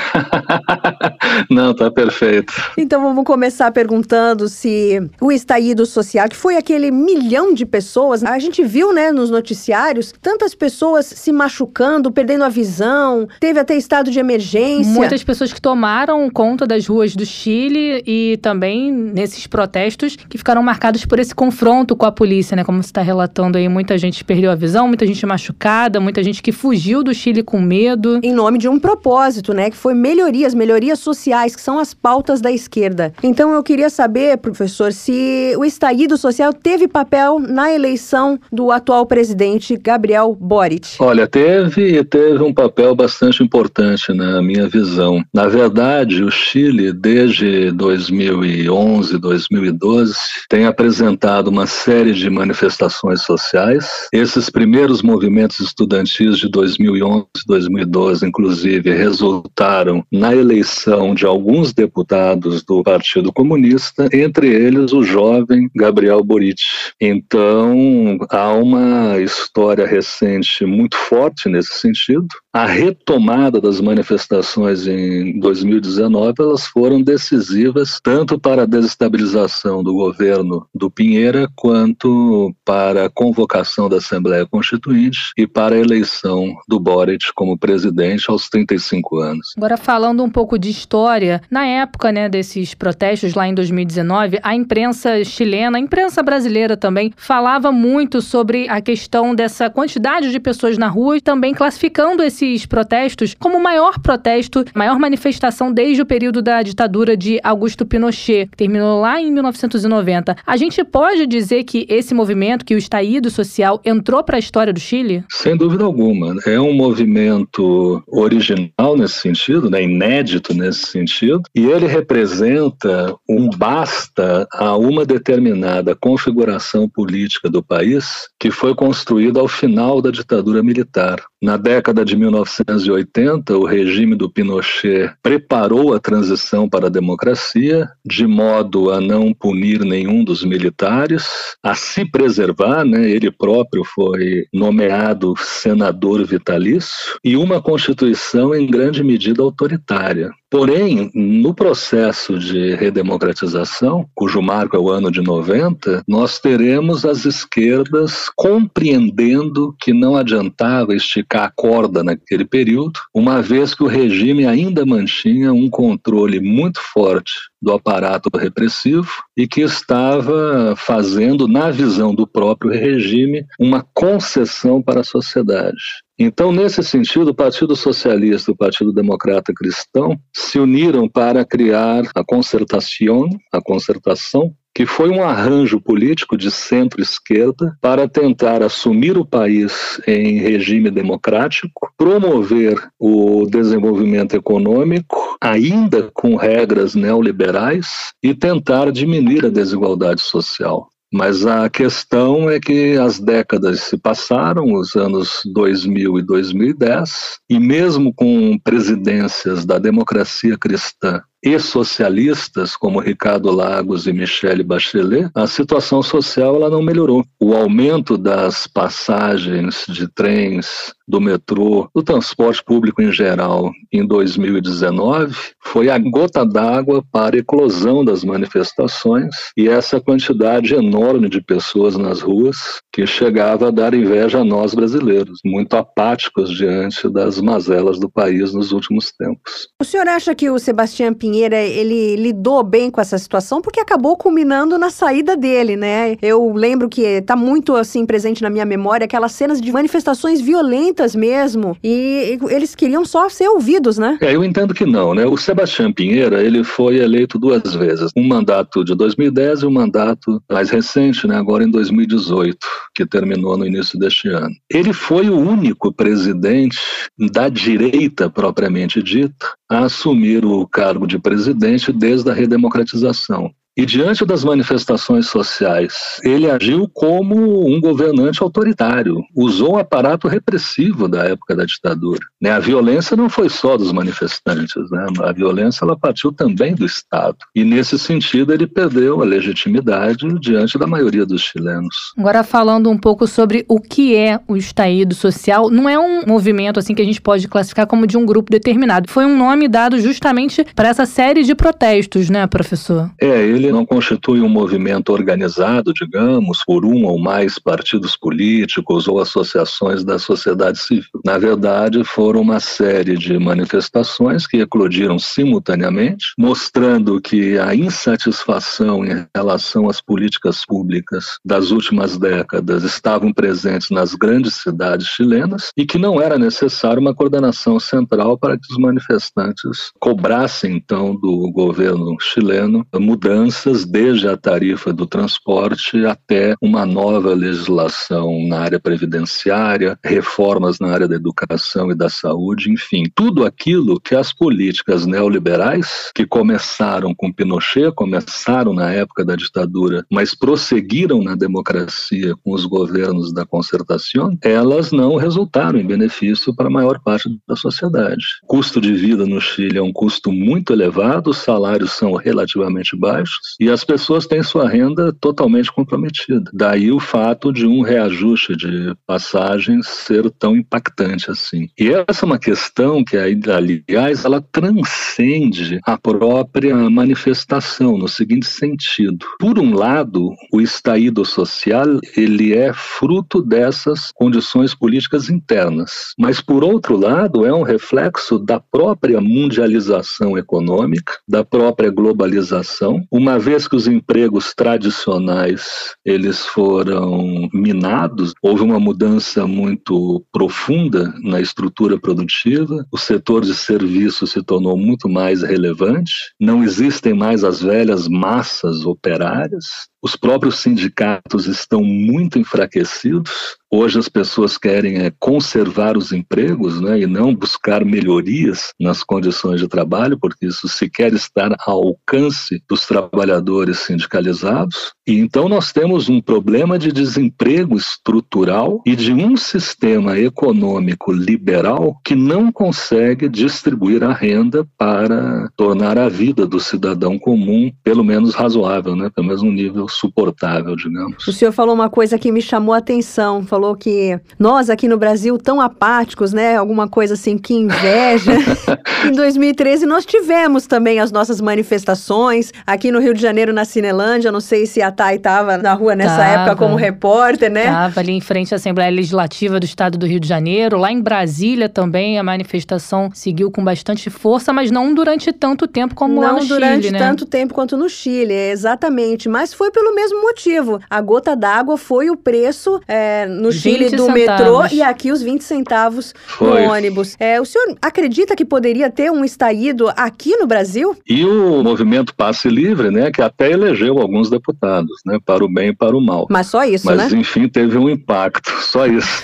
não, tá perfeito. Então vamos começar perguntando se o estallido social, que foi aquele milhão de pessoas, a gente viu, né, nos noticiários, tantas pessoas se machucando, perdendo a visão, teve até estado de emergência. Muitas pessoas que tomaram conta das ruas do Chile e também nesses protestos que ficaram marcados por esse confronto com a polícia, né? Como você está relatando aí, muita gente perdeu a visão, muita gente machucada, muita gente que fugiu do Chile com medo. Em nome de um propósito propósito, né, que foi melhorias, melhorias sociais, que são as pautas da esquerda. Então eu queria saber, professor, se o estallido social teve papel na eleição do atual presidente Gabriel Boric. Olha, teve teve um papel bastante importante na minha visão. Na verdade, o Chile, desde 2011, 2012, tem apresentado uma série de manifestações sociais. Esses primeiros movimentos estudantis de 2011, 2012, inclusive, resultaram na eleição de alguns deputados do Partido Comunista, entre eles o jovem Gabriel Boric. Então, há uma história história recente muito forte nesse sentido. A retomada das manifestações em 2019 elas foram decisivas tanto para a desestabilização do governo do Pinheira quanto para a convocação da Assembleia Constituinte e para a eleição do Boric como presidente aos 35 anos. Agora falando um pouco de história, na época, né, desses protestos lá em 2019, a imprensa chilena, a imprensa brasileira também falava muito sobre a questão dessa quantidade de pessoas na rua e também classificando esses protestos como o maior protesto, maior manifestação desde o período da ditadura de Augusto Pinochet, que terminou lá em 1990. A gente pode dizer que esse movimento, que o estaído social, entrou para a história do Chile? Sem dúvida alguma. É um movimento original nesse sentido, né? inédito nesse sentido, e ele representa um basta a uma determinada configuração política do país que foi construída ao final da ditadura militar. Na década de 1980, o regime do Pinochet preparou a transição para a democracia, de modo a não punir nenhum dos militares, a se preservar, né? ele próprio foi nomeado senador vitalício, e uma constituição em grande medida autoritária. Porém, no processo de redemocratização, cujo marco é o ano de 90, nós teremos as esquerdas compreendendo que não adiantava esticar a corda naquele período, uma vez que o regime ainda mantinha um controle muito forte do aparato repressivo e que estava fazendo, na visão do próprio regime, uma concessão para a sociedade. Então, nesse sentido, o Partido Socialista e o Partido Democrata Cristão se uniram para criar a concertação, a concertação, que foi um arranjo político de centro-esquerda para tentar assumir o país em regime democrático, promover o desenvolvimento econômico, ainda com regras neoliberais, e tentar diminuir a desigualdade social. Mas a questão é que as décadas se passaram, os anos 2000 e 2010, e mesmo com presidências da democracia cristã e socialistas como Ricardo Lagos e Michele Bachelet, a situação social ela não melhorou. O aumento das passagens de trens, do metrô, do transporte público em geral, em 2019, foi a gota d'água para a eclosão das manifestações e essa quantidade enorme de pessoas nas ruas que chegava a dar inveja a nós brasileiros, muito apáticos diante das mazelas do país nos últimos tempos. O senhor acha que o Sebastião Pinheira ele lidou bem com essa situação porque acabou culminando na saída dele, né? Eu lembro que está muito assim presente na minha memória aquelas cenas de manifestações violentas mesmo, e eles queriam só ser ouvidos, né? É, eu entendo que não, né? O Sebastião Pinheira, ele foi eleito duas vezes, um mandato de 2010 e um mandato mais recente, né, agora em 2018, que terminou no início deste ano. Ele foi o único presidente da direita propriamente dita a assumir o cargo de presidente desde a redemocratização. E diante das manifestações sociais, ele agiu como um governante autoritário, usou o aparato repressivo da época da ditadura. Né? A violência não foi só dos manifestantes, né? a violência ela partiu também do Estado. E nesse sentido ele perdeu a legitimidade diante da maioria dos chilenos. Agora falando um pouco sobre o que é o estaído social, não é um movimento assim que a gente pode classificar como de um grupo determinado. Foi um nome dado justamente para essa série de protestos, né, professor? É, ele não constitui um movimento organizado, digamos, por um ou mais partidos políticos ou associações da sociedade civil. Na verdade, foram uma série de manifestações que eclodiram simultaneamente, mostrando que a insatisfação em relação às políticas públicas das últimas décadas estavam presentes nas grandes cidades chilenas e que não era necessário uma coordenação central para que os manifestantes cobrassem, então, do governo chileno mudanças mudanças desde a tarifa do transporte até uma nova legislação na área previdenciária, reformas na área da educação e da saúde, enfim, tudo aquilo que as políticas neoliberais, que começaram com Pinochet, começaram na época da ditadura, mas prosseguiram na democracia com os governos da concertação, elas não resultaram em benefício para a maior parte da sociedade. O custo de vida no Chile é um custo muito elevado, os salários são relativamente baixos, baixos. E as pessoas têm sua renda totalmente comprometida. Daí o fato de um reajuste de passagens ser tão impactante assim. E essa é uma questão que, aliás, ela transcende a própria manifestação, no seguinte sentido. Por um lado, o estaído social, ele é fruto dessas condições políticas internas. Mas, por outro lado, é um reflexo da própria mundialização econômica, da própria globalização, uma vez que os empregos tradicionais eles foram minados, houve uma mudança muito profunda na estrutura produtiva, o setor de serviços se tornou muito mais relevante, não existem mais as velhas massas operárias, os próprios sindicatos estão muito enfraquecidos. Hoje as pessoas querem é, conservar os empregos né, e não buscar melhorias nas condições de trabalho, porque isso sequer está ao alcance dos trabalhadores sindicalizados. E então nós temos um problema de desemprego estrutural e de um sistema econômico liberal que não consegue distribuir a renda para tornar a vida do cidadão comum pelo menos razoável, né, pelo menos um nível suportável, digamos. O senhor falou uma coisa que me chamou a atenção, falou que nós aqui no Brasil tão apáticos, né, alguma coisa assim que inveja. em 2013 nós tivemos também as nossas manifestações aqui no Rio de Janeiro na Cinelândia, não sei se a Thay estava na rua nessa tava, época como repórter, né? Estava ali em frente à Assembleia Legislativa do Estado do Rio de Janeiro, lá em Brasília também a manifestação seguiu com bastante força, mas não durante tanto tempo como não lá no Chile, Não durante né? tanto tempo quanto no Chile, exatamente, mas foi pelo mesmo motivo. A gota d'água foi o preço é, no Chile do centavos. metrô e aqui os 20 centavos foi. no ônibus. É, o senhor acredita que poderia ter um estaído aqui no Brasil? E o movimento Passe Livre, né, que até elegeu alguns deputados, né, para o bem e para o mal. Mas só isso, Mas, né? Mas enfim, teve um impacto, só isso.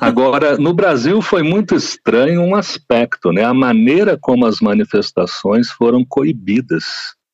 Agora, no Brasil foi muito estranho um aspecto, né, a maneira como as manifestações foram coibidas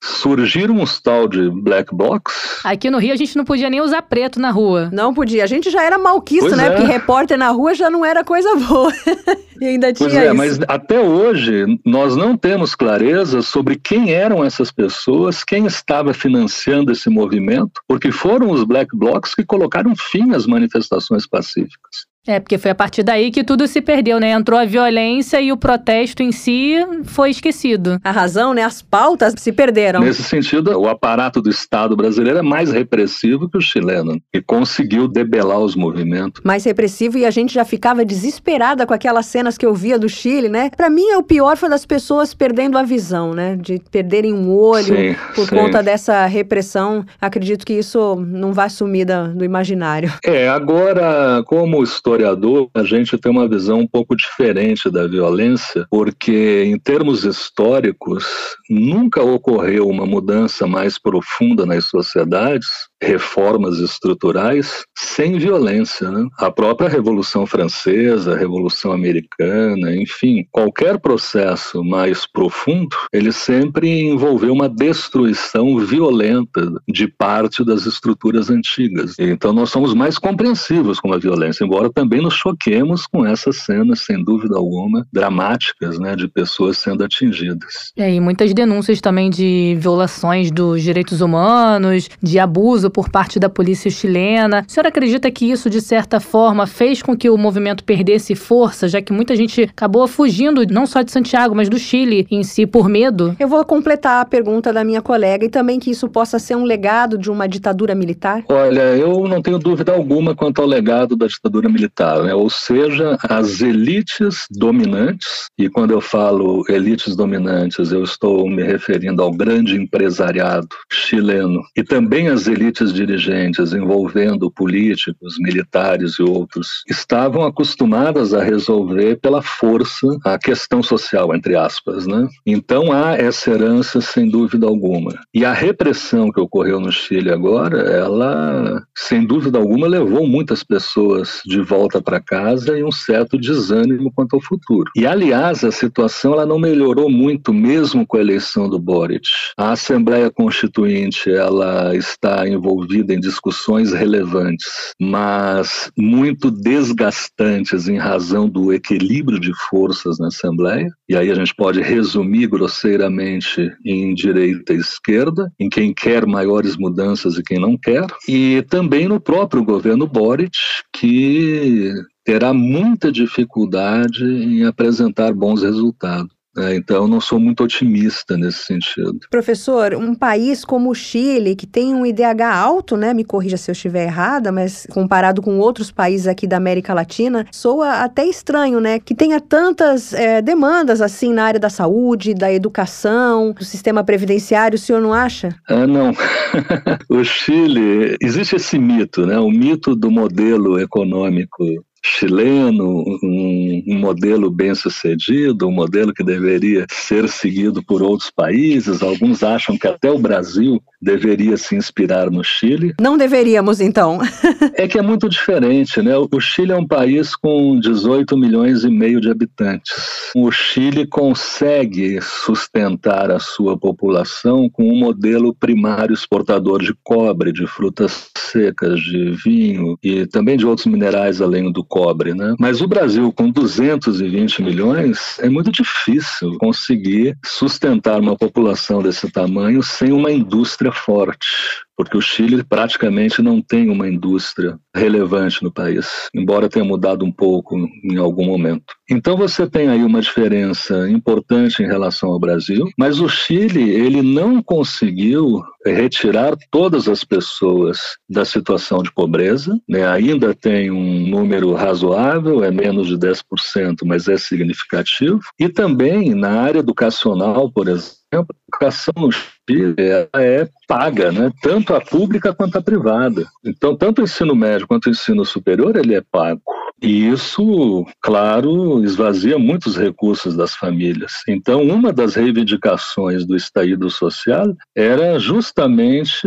surgiram uns tal de black box. Aqui no Rio a gente não podia nem usar preto na rua. Não podia. A gente já era malquisto, pois né? É. Porque repórter na rua já não era coisa boa. e ainda tinha pois é, isso. mas até hoje nós não temos clareza sobre quem eram essas pessoas, quem estava financiando esse movimento, porque foram os black blocs que colocaram fim às manifestações pacíficas. É, porque foi a partir daí que tudo se perdeu, né? Entrou a violência e o protesto em si foi esquecido. A razão, né? As pautas se perderam. Nesse sentido, o aparato do Estado brasileiro é mais repressivo que o chileno e conseguiu debelar os movimentos. Mais repressivo e a gente já ficava desesperada com aquelas cenas que eu via do Chile, né? Para mim, o pior foi das pessoas perdendo a visão, né? De perderem um olho sim, por sim. conta dessa repressão. Acredito que isso não vai sumir do imaginário. É, agora, como estou historiador, a gente tem uma visão um pouco diferente da violência, porque em termos históricos, nunca ocorreu uma mudança mais profunda nas sociedades, reformas estruturais, sem violência. Né? A própria Revolução Francesa, a Revolução Americana, enfim, qualquer processo mais profundo, ele sempre envolveu uma destruição violenta de parte das estruturas antigas. Então nós somos mais compreensivos com a violência, embora também nos choquemos com essas cenas, sem dúvida alguma, dramáticas, né, de pessoas sendo atingidas. É, e muitas denúncias também de violações dos direitos humanos, de abuso por parte da polícia chilena. O senhor acredita que isso, de certa forma, fez com que o movimento perdesse força, já que muita gente acabou fugindo, não só de Santiago, mas do Chile em si, por medo? Eu vou completar a pergunta da minha colega e também que isso possa ser um legado de uma ditadura militar? Olha, eu não tenho dúvida alguma quanto ao legado da ditadura militar militar, né? ou seja, as elites dominantes, e quando eu falo elites dominantes, eu estou me referindo ao grande empresariado chileno, e também as elites dirigentes envolvendo políticos, militares e outros, estavam acostumadas a resolver pela força a questão social, entre aspas. Né? Então há essa herança sem dúvida alguma. E a repressão que ocorreu no Chile agora, ela, sem dúvida alguma, levou muitas pessoas de volta para casa e um certo desânimo quanto ao futuro. E aliás, a situação ela não melhorou muito mesmo com a eleição eleição do Boric. A Assembleia Constituinte ela está envolvida em discussões relevantes, mas muito desgastantes em razão do equilíbrio de forças na Assembleia. E aí a gente pode resumir grosseiramente em direita e esquerda, em quem quer maiores mudanças e quem não quer, e também no próprio governo Boric, que terá muita dificuldade em apresentar bons resultados. É, então, eu não sou muito otimista nesse sentido. Professor, um país como o Chile, que tem um IDH alto, né? Me corrija se eu estiver errada, mas comparado com outros países aqui da América Latina, soa até estranho, né? Que tenha tantas é, demandas assim na área da saúde, da educação, do sistema previdenciário, o senhor não acha? Ah, não. o Chile, existe esse mito, né? O mito do modelo econômico chileno, um, um, modelo bem sucedido, um modelo que deveria ser seguido por outros países. Alguns acham que até o Brasil deveria se inspirar no Chile. Não deveríamos, então. é que é muito diferente, né? O Chile é um país com 18 milhões e meio de habitantes. O Chile consegue sustentar a sua população com um modelo primário exportador de cobre, de frutas secas, de vinho e também de outros minerais além do cobre, né? Mas o Brasil, com 220 milhões, é muito difícil conseguir sustentar uma população desse tamanho sem uma indústria forte porque o Chile praticamente não tem uma indústria relevante no país, embora tenha mudado um pouco em algum momento. Então você tem aí uma diferença importante em relação ao Brasil, mas o Chile ele não conseguiu retirar todas as pessoas da situação de pobreza, né? ainda tem um número razoável, é menos de 10%, mas é significativo, e também na área educacional, por exemplo, a educação no Chile é paga, né? tanto a pública quanto a privada. Então, tanto o ensino médio quanto o ensino superior, ele é pago. E isso, claro, esvazia muitos recursos das famílias. Então, uma das reivindicações do estaído social era justamente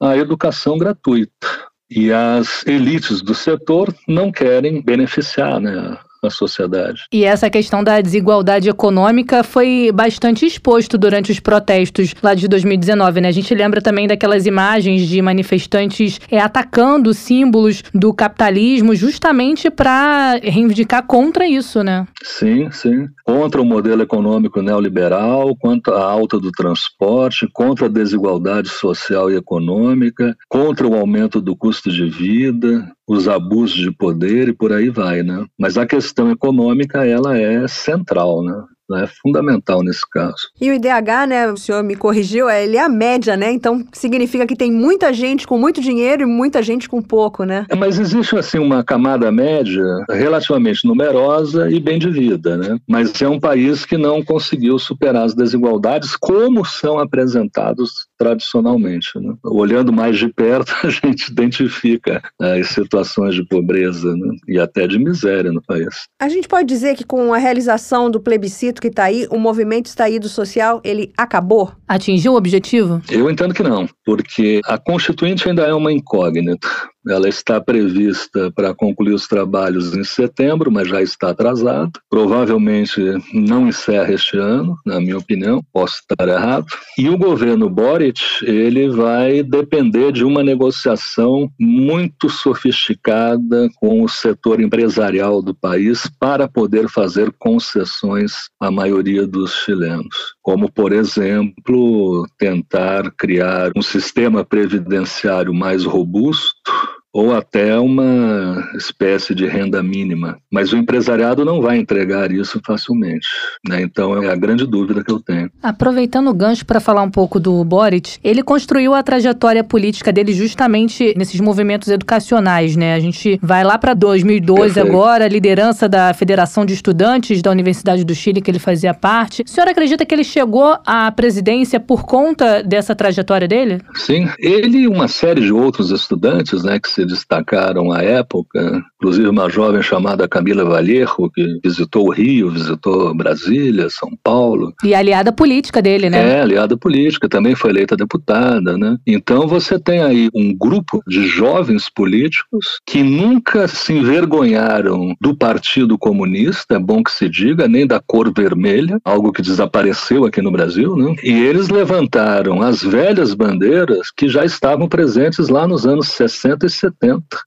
a educação gratuita. E as elites do setor não querem beneficiar né, na sociedade. E essa questão da desigualdade econômica foi bastante exposto durante os protestos lá de 2019, né? A gente lembra também daquelas imagens de manifestantes é, atacando símbolos do capitalismo justamente para reivindicar contra isso, né? Sim, sim. Contra o modelo econômico neoliberal, contra a alta do transporte, contra a desigualdade social e econômica, contra o aumento do custo de vida, os abusos de poder e por aí vai, né? Mas a questão econômica, ela é central, né? é fundamental nesse caso. E o IDH, né, o senhor me corrigiu, é, ele é a média, né? Então significa que tem muita gente com muito dinheiro e muita gente com pouco, né? É, mas existe assim uma camada média relativamente numerosa e bem de vida, né? Mas é um país que não conseguiu superar as desigualdades como são apresentados tradicionalmente. Né? Olhando mais de perto, a gente identifica né, as situações de pobreza né? e até de miséria no país. A gente pode dizer que com a realização do plebiscito que está aí, o movimento estaído social, ele acabou? Atingiu o objetivo? Eu entendo que não, porque a Constituinte ainda é uma incógnita. Ela está prevista para concluir os trabalhos em setembro, mas já está atrasada. Provavelmente não encerra este ano, na minha opinião, posso estar errado. E o governo Boric, ele vai depender de uma negociação muito sofisticada com o setor empresarial do país para poder fazer concessões à maioria dos chilenos, como por exemplo, tentar criar um sistema previdenciário mais robusto ou até uma espécie de renda mínima. Mas o empresariado não vai entregar isso facilmente. Né? Então é a grande dúvida que eu tenho. Aproveitando o gancho para falar um pouco do Boric, ele construiu a trajetória política dele justamente nesses movimentos educacionais. Né? A gente vai lá para 2002 Perfeito. agora, a liderança da Federação de Estudantes da Universidade do Chile, que ele fazia parte. O senhor acredita que ele chegou à presidência por conta dessa trajetória dele? Sim, ele e uma série de outros estudantes né, que se destacaram à época, inclusive uma jovem chamada Camila Vallejo, que visitou o Rio, visitou Brasília, São Paulo. E aliada política dele, né? É, aliada política, também foi eleita deputada, né? Então você tem aí um grupo de jovens políticos que nunca se envergonharam do Partido Comunista, é bom que se diga, nem da cor vermelha, algo que desapareceu aqui no Brasil, né? E eles levantaram as velhas bandeiras que já estavam presentes lá nos anos 60 e 70,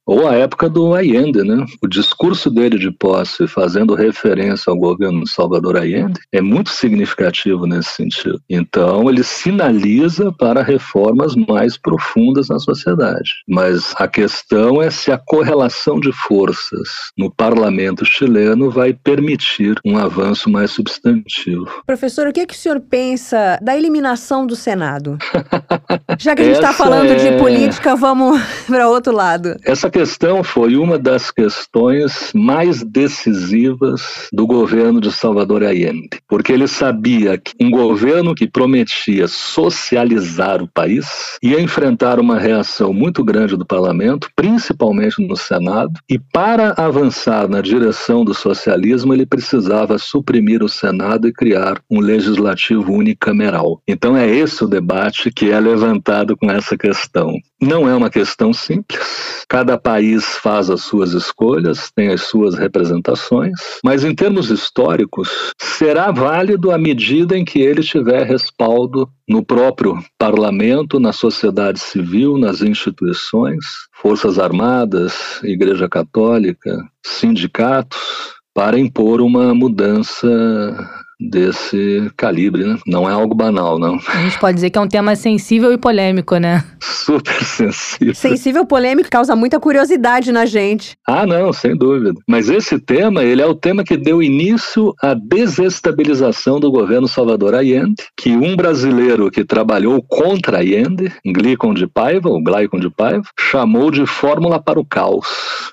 ou a época do Allende, né? O discurso dele de posse, fazendo referência ao governo Salvador Allende, é muito significativo nesse sentido. Então, ele sinaliza para reformas mais profundas na sociedade. Mas a questão é se a correlação de forças no parlamento chileno vai permitir um avanço mais substantivo. Professor, o que, é que o senhor pensa da eliminação do Senado? Já que a gente está falando é... de política, vamos para outro lado. Essa questão foi uma das questões mais decisivas do governo de Salvador Allende, porque ele sabia que um governo que prometia socializar o país ia enfrentar uma reação muito grande do parlamento, principalmente no Senado, e para avançar na direção do socialismo, ele precisava suprimir o Senado e criar um legislativo unicameral. Então é esse o debate que é levantado com essa questão. Não é uma questão simples. Cada país faz as suas escolhas, tem as suas representações, mas em termos históricos, será válido à medida em que ele tiver respaldo no próprio parlamento, na sociedade civil, nas instituições, forças armadas, Igreja Católica, sindicatos, para impor uma mudança desse calibre, né? Não é algo banal, não. A gente pode dizer que é um tema sensível e polêmico, né? Super sensível. Sensível, polêmico, causa muita curiosidade na gente. Ah, não, sem dúvida. Mas esse tema, ele é o tema que deu início à desestabilização do governo Salvador Allende, que um brasileiro que trabalhou contra Allende, Glicon de Paiva, o Glycon de Paiva, chamou de fórmula para o caos.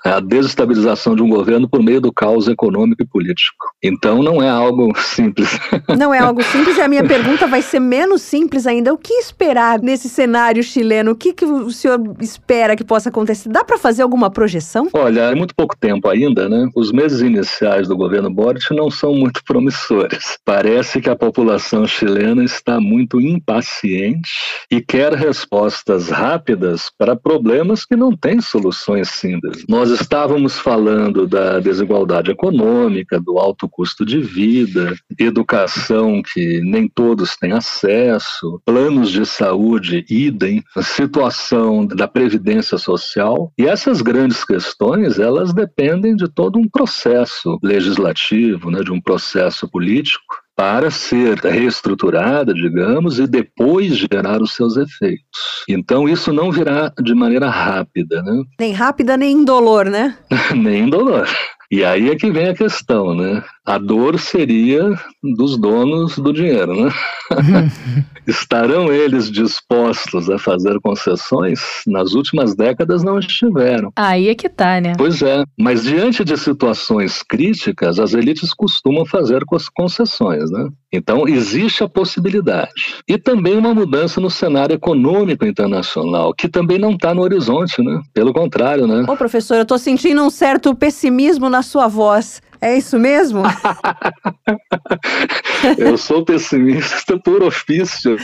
É a desestabilização de um governo por meio do caos econômico e político. Então não é algo simples simples. Não é algo simples e a minha pergunta vai ser menos simples ainda. O que esperar nesse cenário chileno? O que, que o senhor espera que possa acontecer? Dá para fazer alguma projeção? Olha, é muito pouco tempo ainda, né? Os meses iniciais do governo Boric não são muito promissores. Parece que a população chilena está muito impaciente e quer respostas rápidas para problemas que não têm soluções simples. Nós estávamos falando da desigualdade econômica, do alto custo de vida, educação que nem todos têm acesso, planos de saúde, idem, situação da previdência social. E essas grandes questões, elas dependem de todo um processo legislativo, né, de um processo político para ser reestruturada, digamos, e depois gerar os seus efeitos. Então isso não virá de maneira rápida, né? Nem rápida nem indolor, né? nem indolor. E aí é que vem a questão, né? A dor seria dos donos do dinheiro, né? Estarão eles dispostos a fazer concessões? Nas últimas décadas não estiveram. Aí é que tá, né? Pois é, mas diante de situações críticas, as elites costumam fazer concessões, né? Então existe a possibilidade. E também uma mudança no cenário econômico internacional, que também não está no horizonte, né? Pelo contrário, né? Ô professor, eu estou sentindo um certo pessimismo na sua voz. É isso mesmo? Eu sou pessimista por ofício.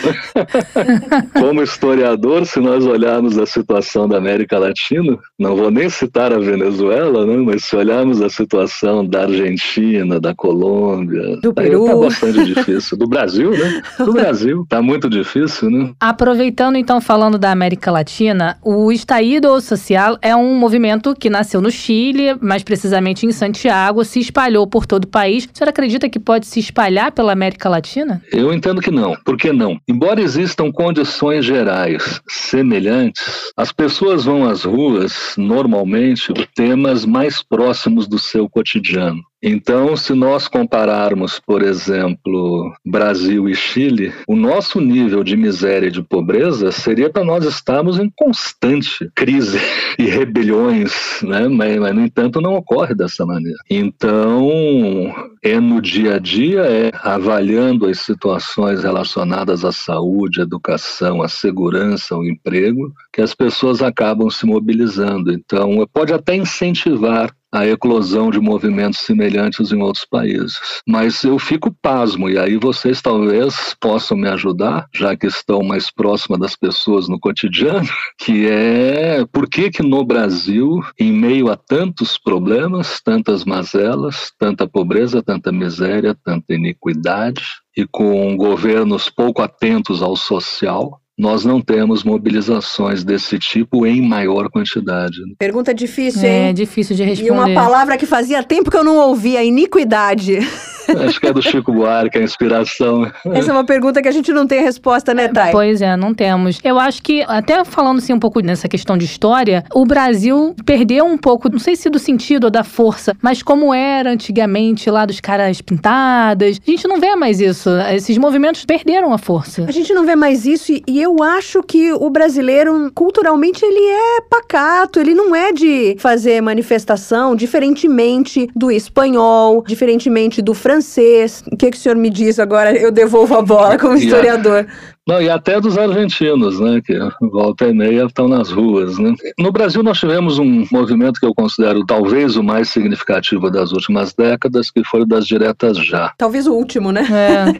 Como historiador, se nós olharmos a situação da América Latina, não vou nem citar a Venezuela, né? mas se olharmos a situação da Argentina, da Colômbia, do Peru, tá bastante difícil. Do Brasil, né? Do Brasil, tá muito difícil, né? Aproveitando então falando da América Latina, o Estaído Social é um movimento que nasceu no Chile, mais precisamente em Santiago, se espalhou por todo o país. O senhor acredita que pode se espalhar pela América Latina? Eu entendo que não. Por que não? Embora existam condições gerais semelhantes, as pessoas vão às ruas normalmente por temas mais próximos do seu cotidiano. Então, se nós compararmos, por exemplo, Brasil e Chile, o nosso nível de miséria e de pobreza seria para nós estarmos em constante crise e rebeliões, né? mas, mas, no entanto, não ocorre dessa maneira. Então, é no dia a dia, é avaliando as situações relacionadas à saúde, à educação, à segurança, ao emprego, que as pessoas acabam se mobilizando. Então, pode até incentivar a eclosão de movimentos semelhantes em outros países. Mas eu fico pasmo, e aí vocês talvez possam me ajudar, já que estão mais próxima das pessoas no cotidiano, que é por que que no Brasil, em meio a tantos problemas, tantas mazelas, tanta pobreza, tanta miséria, tanta iniquidade, e com governos pouco atentos ao social, nós não temos mobilizações desse tipo em maior quantidade. Pergunta difícil, hein? É difícil de responder. E uma palavra que fazia tempo que eu não ouvia, iniquidade. Acho que é do Chico Buarque, a inspiração. Essa é uma pergunta que a gente não tem resposta, né, Thay? Pois é, não temos. Eu acho que, até falando assim um pouco nessa questão de história, o Brasil perdeu um pouco, não sei se do sentido ou da força, mas como era antigamente lá dos caras pintadas. A gente não vê mais isso. Esses movimentos perderam a força. A gente não vê mais isso e eu acho que o brasileiro, culturalmente, ele é pacato, ele não é de fazer manifestação, diferentemente do espanhol, diferentemente do francês francês. O que, que o senhor me diz agora? Eu devolvo a bola como historiador. Não, e até dos argentinos, né, que volta e meia estão nas ruas, né. No Brasil nós tivemos um movimento que eu considero talvez o mais significativo das últimas décadas, que foi o das diretas já. Talvez o último, né?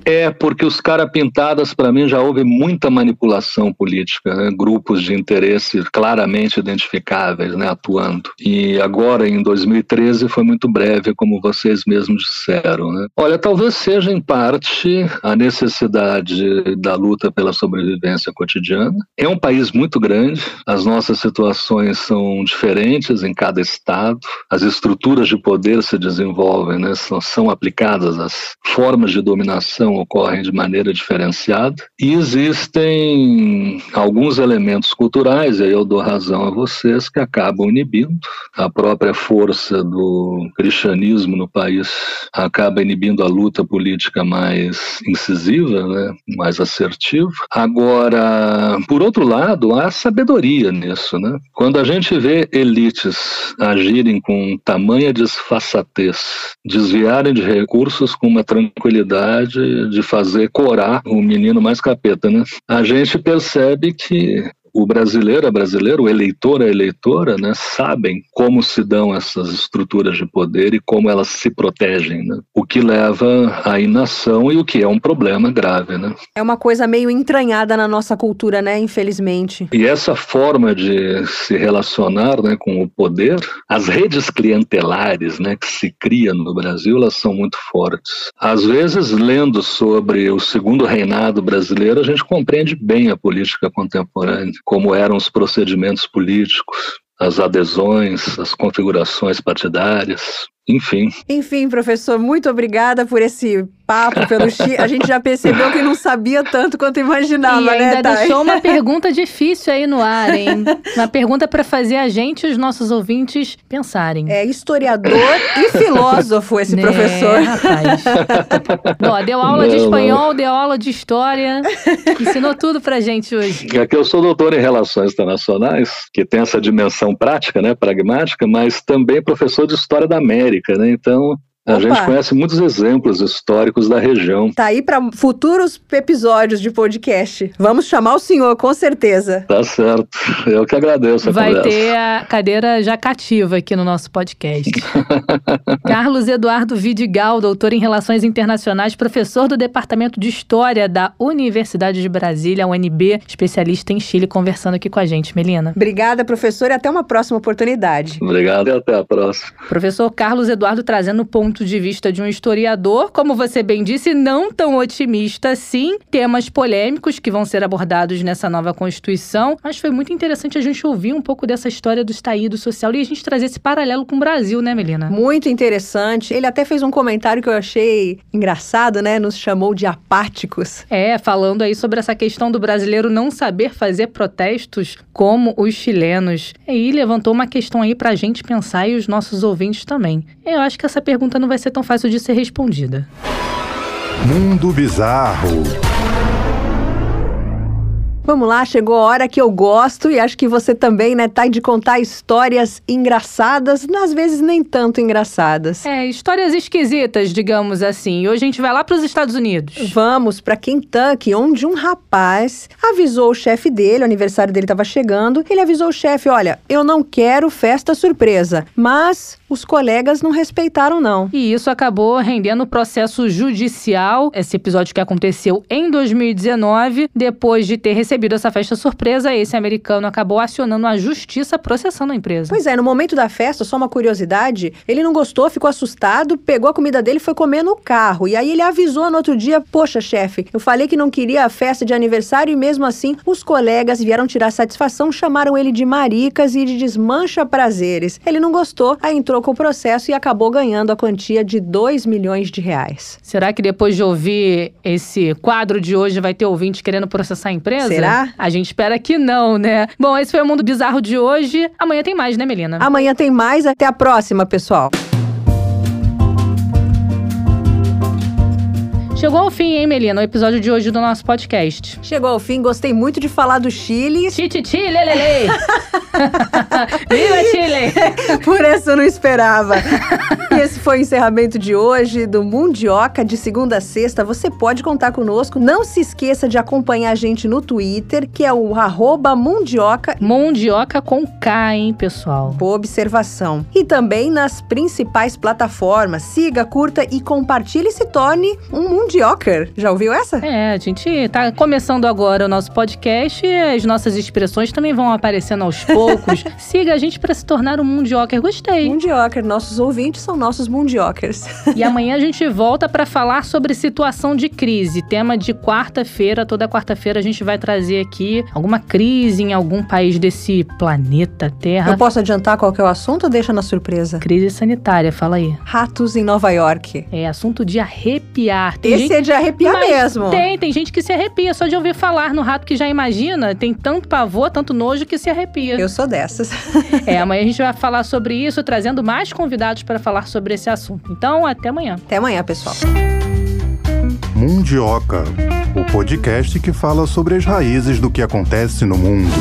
É, é porque os cara pintadas, para mim, já houve muita manipulação política, né? grupos de interesse claramente identificáveis, né, atuando. E agora, em 2013, foi muito breve, como vocês mesmos disseram, né. Olha, talvez seja, em parte, a necessidade da luta pela sobrevivência cotidiana. É um país muito grande, as nossas situações são diferentes em cada estado, as estruturas de poder se desenvolvem, né, são, são aplicadas, as formas de dominação ocorrem de maneira diferenciada. E existem alguns elementos culturais, e aí eu dou razão a vocês, que acabam inibindo. A própria força do cristianismo no país, acaba inibindo a luta política mais incisiva, né, mais assertiva Agora, por outro lado, há sabedoria nisso, né? Quando a gente vê elites agirem com tamanha desfaçatez, desviarem de recursos com uma tranquilidade de fazer corar o menino mais capeta, né? A gente percebe que o brasileiro, a brasileira, o eleitor, a eleitora, né, sabem como se dão essas estruturas de poder e como elas se protegem, né? O que leva à inação e o que é um problema grave, né? É uma coisa meio entranhada na nossa cultura, né, infelizmente. E essa forma de se relacionar, né, com o poder, as redes clientelares, né, que se criam no Brasil, elas são muito fortes. Às vezes, lendo sobre o segundo reinado brasileiro, a gente compreende bem a política contemporânea como eram os procedimentos políticos, as adesões, as configurações partidárias, enfim. Enfim, professor, muito obrigada por esse papo pelo Chile. A gente já percebeu que não sabia tanto quanto imaginava, e né, ainda deixou uma pergunta difícil aí no ar, hein? Uma pergunta para fazer a gente e os nossos ouvintes pensarem. É historiador e filósofo esse né, professor. rapaz. Ó, deu aula não, de espanhol, não. deu aula de história, ensinou tudo pra gente hoje. É que eu sou doutor em relações internacionais, que tem essa dimensão prática, né, pragmática, mas também professor de história da América, né? Então, a Opa. gente conhece muitos exemplos históricos da região. Tá aí para futuros episódios de podcast. Vamos chamar o senhor, com certeza. Tá certo. Eu que agradeço a Vai conversa. ter a cadeira já cativa aqui no nosso podcast. Carlos Eduardo Vidigal, doutor em Relações Internacionais, professor do Departamento de História da Universidade de Brasília, UNB, especialista em Chile, conversando aqui com a gente, Melina. Obrigada, professor, e até uma próxima oportunidade. Obrigado e até a próxima. Professor Carlos Eduardo trazendo ponto ponto de vista de um historiador, como você bem disse, não tão otimista assim. Temas polêmicos que vão ser abordados nessa nova Constituição. Mas foi muito interessante a gente ouvir um pouco dessa história do estaído social e a gente trazer esse paralelo com o Brasil, né, Melina? Muito interessante. Ele até fez um comentário que eu achei engraçado, né? Nos chamou de apáticos. É, falando aí sobre essa questão do brasileiro não saber fazer protestos como os chilenos. E levantou uma questão aí pra gente pensar e os nossos ouvintes também. Eu acho que essa pergunta não vai ser tão fácil de ser respondida. Mundo Bizarro. Vamos lá, chegou a hora que eu gosto e acho que você também, né, tá de contar histórias engraçadas, às vezes nem tanto engraçadas. É, histórias esquisitas, digamos assim. E hoje a gente vai lá para os Estados Unidos. Vamos para Kentucky, onde um rapaz avisou o chefe dele, o aniversário dele estava chegando. Ele avisou o chefe: "Olha, eu não quero festa surpresa, mas os colegas não respeitaram, não. E isso acabou rendendo processo judicial. Esse episódio que aconteceu em 2019, depois de ter recebido essa festa surpresa, esse americano acabou acionando a justiça processando a empresa. Pois é, no momento da festa, só uma curiosidade, ele não gostou, ficou assustado, pegou a comida dele e foi comer no carro. E aí ele avisou no outro dia: Poxa, chefe, eu falei que não queria a festa de aniversário e mesmo assim os colegas vieram tirar satisfação, chamaram ele de maricas e de desmancha prazeres. Ele não gostou, aí entrou com o processo e acabou ganhando a quantia de 2 milhões de reais. Será que depois de ouvir esse quadro de hoje vai ter ouvinte querendo processar a empresa? Será? A gente espera que não, né? Bom, esse foi o Mundo Bizarro de hoje. Amanhã tem mais, né, Melina? Amanhã tem mais. Até a próxima, pessoal. Chegou ao fim, hein, Melina, o episódio de hoje do nosso podcast. Chegou ao fim, gostei muito de falar do Chile. Tititi, lelele! Viva Chile! Por essa eu não esperava. E esse foi o encerramento de hoje do Mundioca, de segunda a sexta. Você pode contar conosco. Não se esqueça de acompanhar a gente no Twitter, que é o Mundioca. Mundioca com K, hein, pessoal? Boa observação. E também nas principais plataformas. Siga, curta e compartilhe e se torne um Mundioker. Já ouviu essa? É, a gente tá começando agora o nosso podcast e as nossas expressões também vão aparecendo aos poucos. Siga a gente para se tornar um Mundioker. Gostei. Mundioker. Nossos ouvintes são nossos Mundiokers. E amanhã a gente volta para falar sobre situação de crise, tema de quarta-feira. Toda quarta-feira a gente vai trazer aqui alguma crise em algum país desse planeta Terra. Eu posso adiantar qual que é o assunto ou deixa na surpresa? Crise sanitária, fala aí. Ratos em Nova York. É assunto de arrepiar. Tem Esse gente... é de arrepiar Mas mesmo. Tem, tem gente que se arrepia só de ouvir falar no rato que já imagina, tem tanto pavor, tanto nojo que se arrepia. Eu sou dessas. É, amanhã a gente vai falar sobre isso, trazendo mais convidados para falar sobre esse assunto. Então, até amanhã. Até amanhã, pessoal. Mundioca, o podcast que fala sobre as raízes do que acontece no mundo.